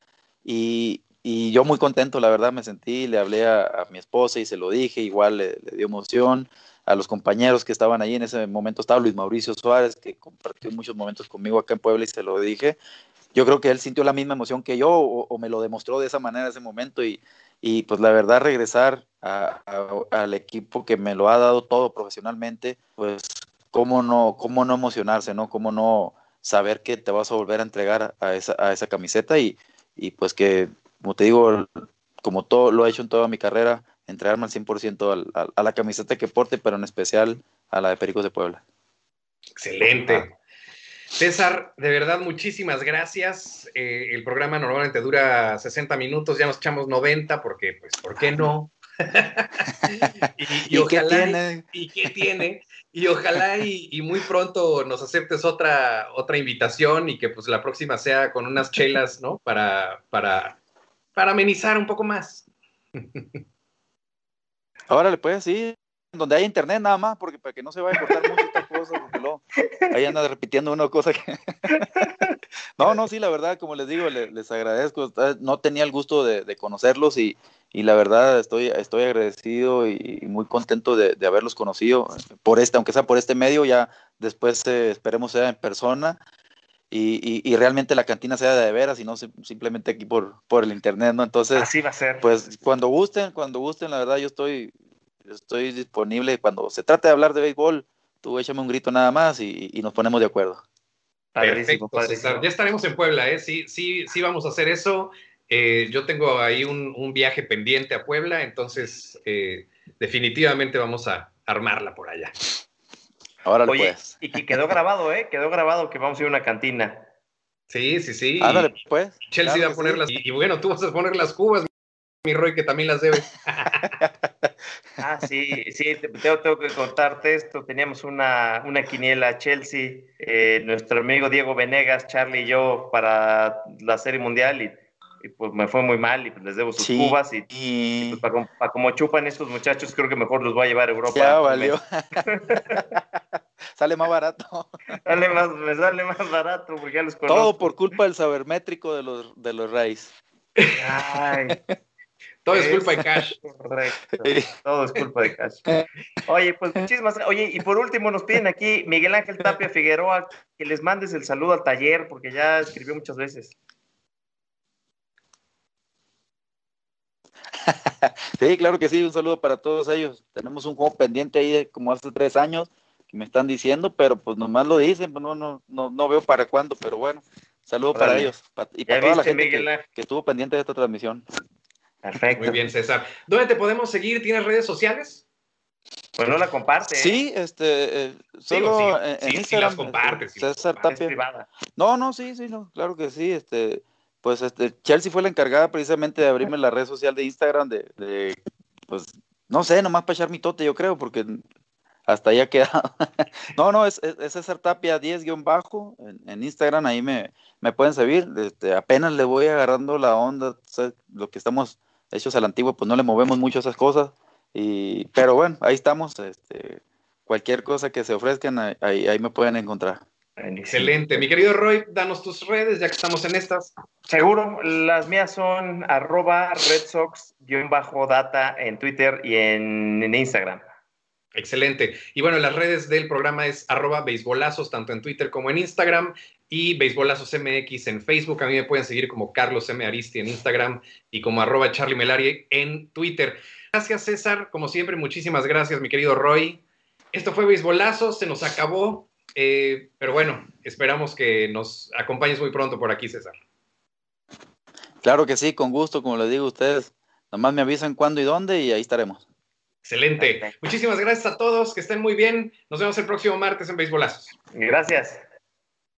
y, yo muy contento, la verdad, me sentí, le hablé a, mi esposa y se lo dije, igual le dio emoción a los compañeros que estaban ahí en ese momento. Estaba Luis Mauricio Suárez, que compartió muchos momentos conmigo acá en Puebla y se lo dije. Yo creo que él sintió la misma emoción que yo o, me lo demostró de esa manera ese momento y, y pues la verdad regresar al equipo que me lo ha dado todo profesionalmente, pues cómo no, cómo no emocionarse, ¿no? Cómo no saber que te vas a volver a entregar a esa, a esa camiseta y, y pues que, como te digo, como todo lo he hecho en toda mi carrera, entregarme al 100% a la camiseta que porte, pero en especial a la de Pericos de Puebla. Excelente. César, de verdad, muchísimas gracias. Eh, el programa normalmente dura 60 minutos, ya nos echamos 90 porque, pues, ¿por qué no? y, qué tiene? ¿Y qué tiene? Y ojalá y, muy pronto nos aceptes otra, otra invitación y que pues la próxima sea con unas chelas, ¿no? Para, para, para amenizar un poco más. Ahora le puedes sí, donde hay internet nada más, porque para que no se vaya a cortar mucho esta cosa, porque luego ahí anda repitiendo una cosa que... no, no, sí, la verdad, como les digo, les, agradezco. No tenía el gusto de, conocerlos y, la verdad estoy, estoy agradecido y, muy contento de, haberlos conocido por este, aunque sea por este medio, ya después eh, esperemos sea en persona. Y, y, realmente la cantina sea de veras y no simplemente aquí por, por el internet, ¿no? Entonces, así va a ser. Pues cuando gusten, cuando gusten, la verdad yo estoy, estoy disponible. Cuando se trate de hablar de béisbol, tú échame un grito nada más y, y nos ponemos de acuerdo. Perfecto, Ya estaremos en Puebla, ¿eh? Sí, sí, sí vamos a hacer eso. Eh, yo tengo ahí un, un, viaje pendiente a Puebla, entonces eh, definitivamente vamos a armarla por allá. Ahora Oye, pues. Y que quedó grabado, ¿eh? Quedó grabado que vamos a ir a una cantina. Sí, sí, sí. Ándale, pues. Chelsea va a poner las. Y, bueno, tú vas a poner las cubas, mi Roy, que también las debe. ah, sí, sí, tengo, tengo, que contarte esto. Teníamos una, una quiniela Chelsea, eh, nuestro amigo Diego Venegas, Charlie y yo para la Serie Mundial y y pues me fue muy mal y pues les debo sus cubas y, pues para, como chupan estos muchachos creo que mejor los voy a llevar a Europa. Ya valió. sale más barato. sale más, me sale más barato porque ya los conozco. Todo por culpa del sabermétrico de los, de los Rays. Ay. Todo es, culpa de Cash. Correcto. Todo es culpa de Cash. Oye, pues muchísimas Oye, y por último nos piden aquí Miguel Ángel Tapia Figueroa que les mandes el saludo al taller porque ya escribió muchas veces. sí, claro que sí, un saludo para todos ellos. Tenemos un juego pendiente ahí de como hace tres años que me están diciendo, pero pues nomás lo dicen, pues no, no, no, veo para cuándo, pero bueno, saludo para ellos y para toda la gente que, estuvo pendiente de esta transmisión. Perfecto. Muy bien, César. ¿Dónde te podemos seguir? ¿Tienes redes sociales? Pues no la comparte. Sí, este, eh, solo en, Instagram. las compartes. César Tapia. No, no, sí, sí, no, claro que sí, este, pues este, Chelsea fue la encargada precisamente de abrirme la red social de Instagram, de, pues, no sé, nomás para echar mi tote, yo creo, porque hasta ahí ha quedado. no, no, es, es, César Tapia 10-bajo en, Instagram, ahí me, me pueden seguir. Este, apenas le voy agarrando la onda, lo que estamos hechos al antiguo, pues no le movemos mucho esas cosas. Y, pero bueno, ahí estamos. Este, cualquier cosa que se ofrezcan, ahí, ahí me pueden encontrar. Excelente. Mi querido Roy, danos tus redes ya que estamos en estas. Seguro, las mías son arroba redsox-data en Twitter y en, Instagram. Excelente. Y bueno, las redes del programa es arroba beisbolazos, tanto en Twitter como en Instagram, y beisbolazos MX en Facebook. A mí me pueden seguir como Carlos M. Aristi en Instagram y como arroba Charlie Melari en Twitter. Gracias, César. Como siempre, muchísimas gracias, mi querido Roy. Esto fue Beisbolazos, se nos acabó. Eh, pero bueno, esperamos que nos acompañes muy pronto por aquí, César. Claro que sí, con gusto, como les digo a ustedes. Nomás me avisan cuándo y dónde y ahí estaremos. Excelente. Muchísimas gracias a todos, que estén muy bien. Nos vemos el próximo martes en Beisbolazos. Gracias.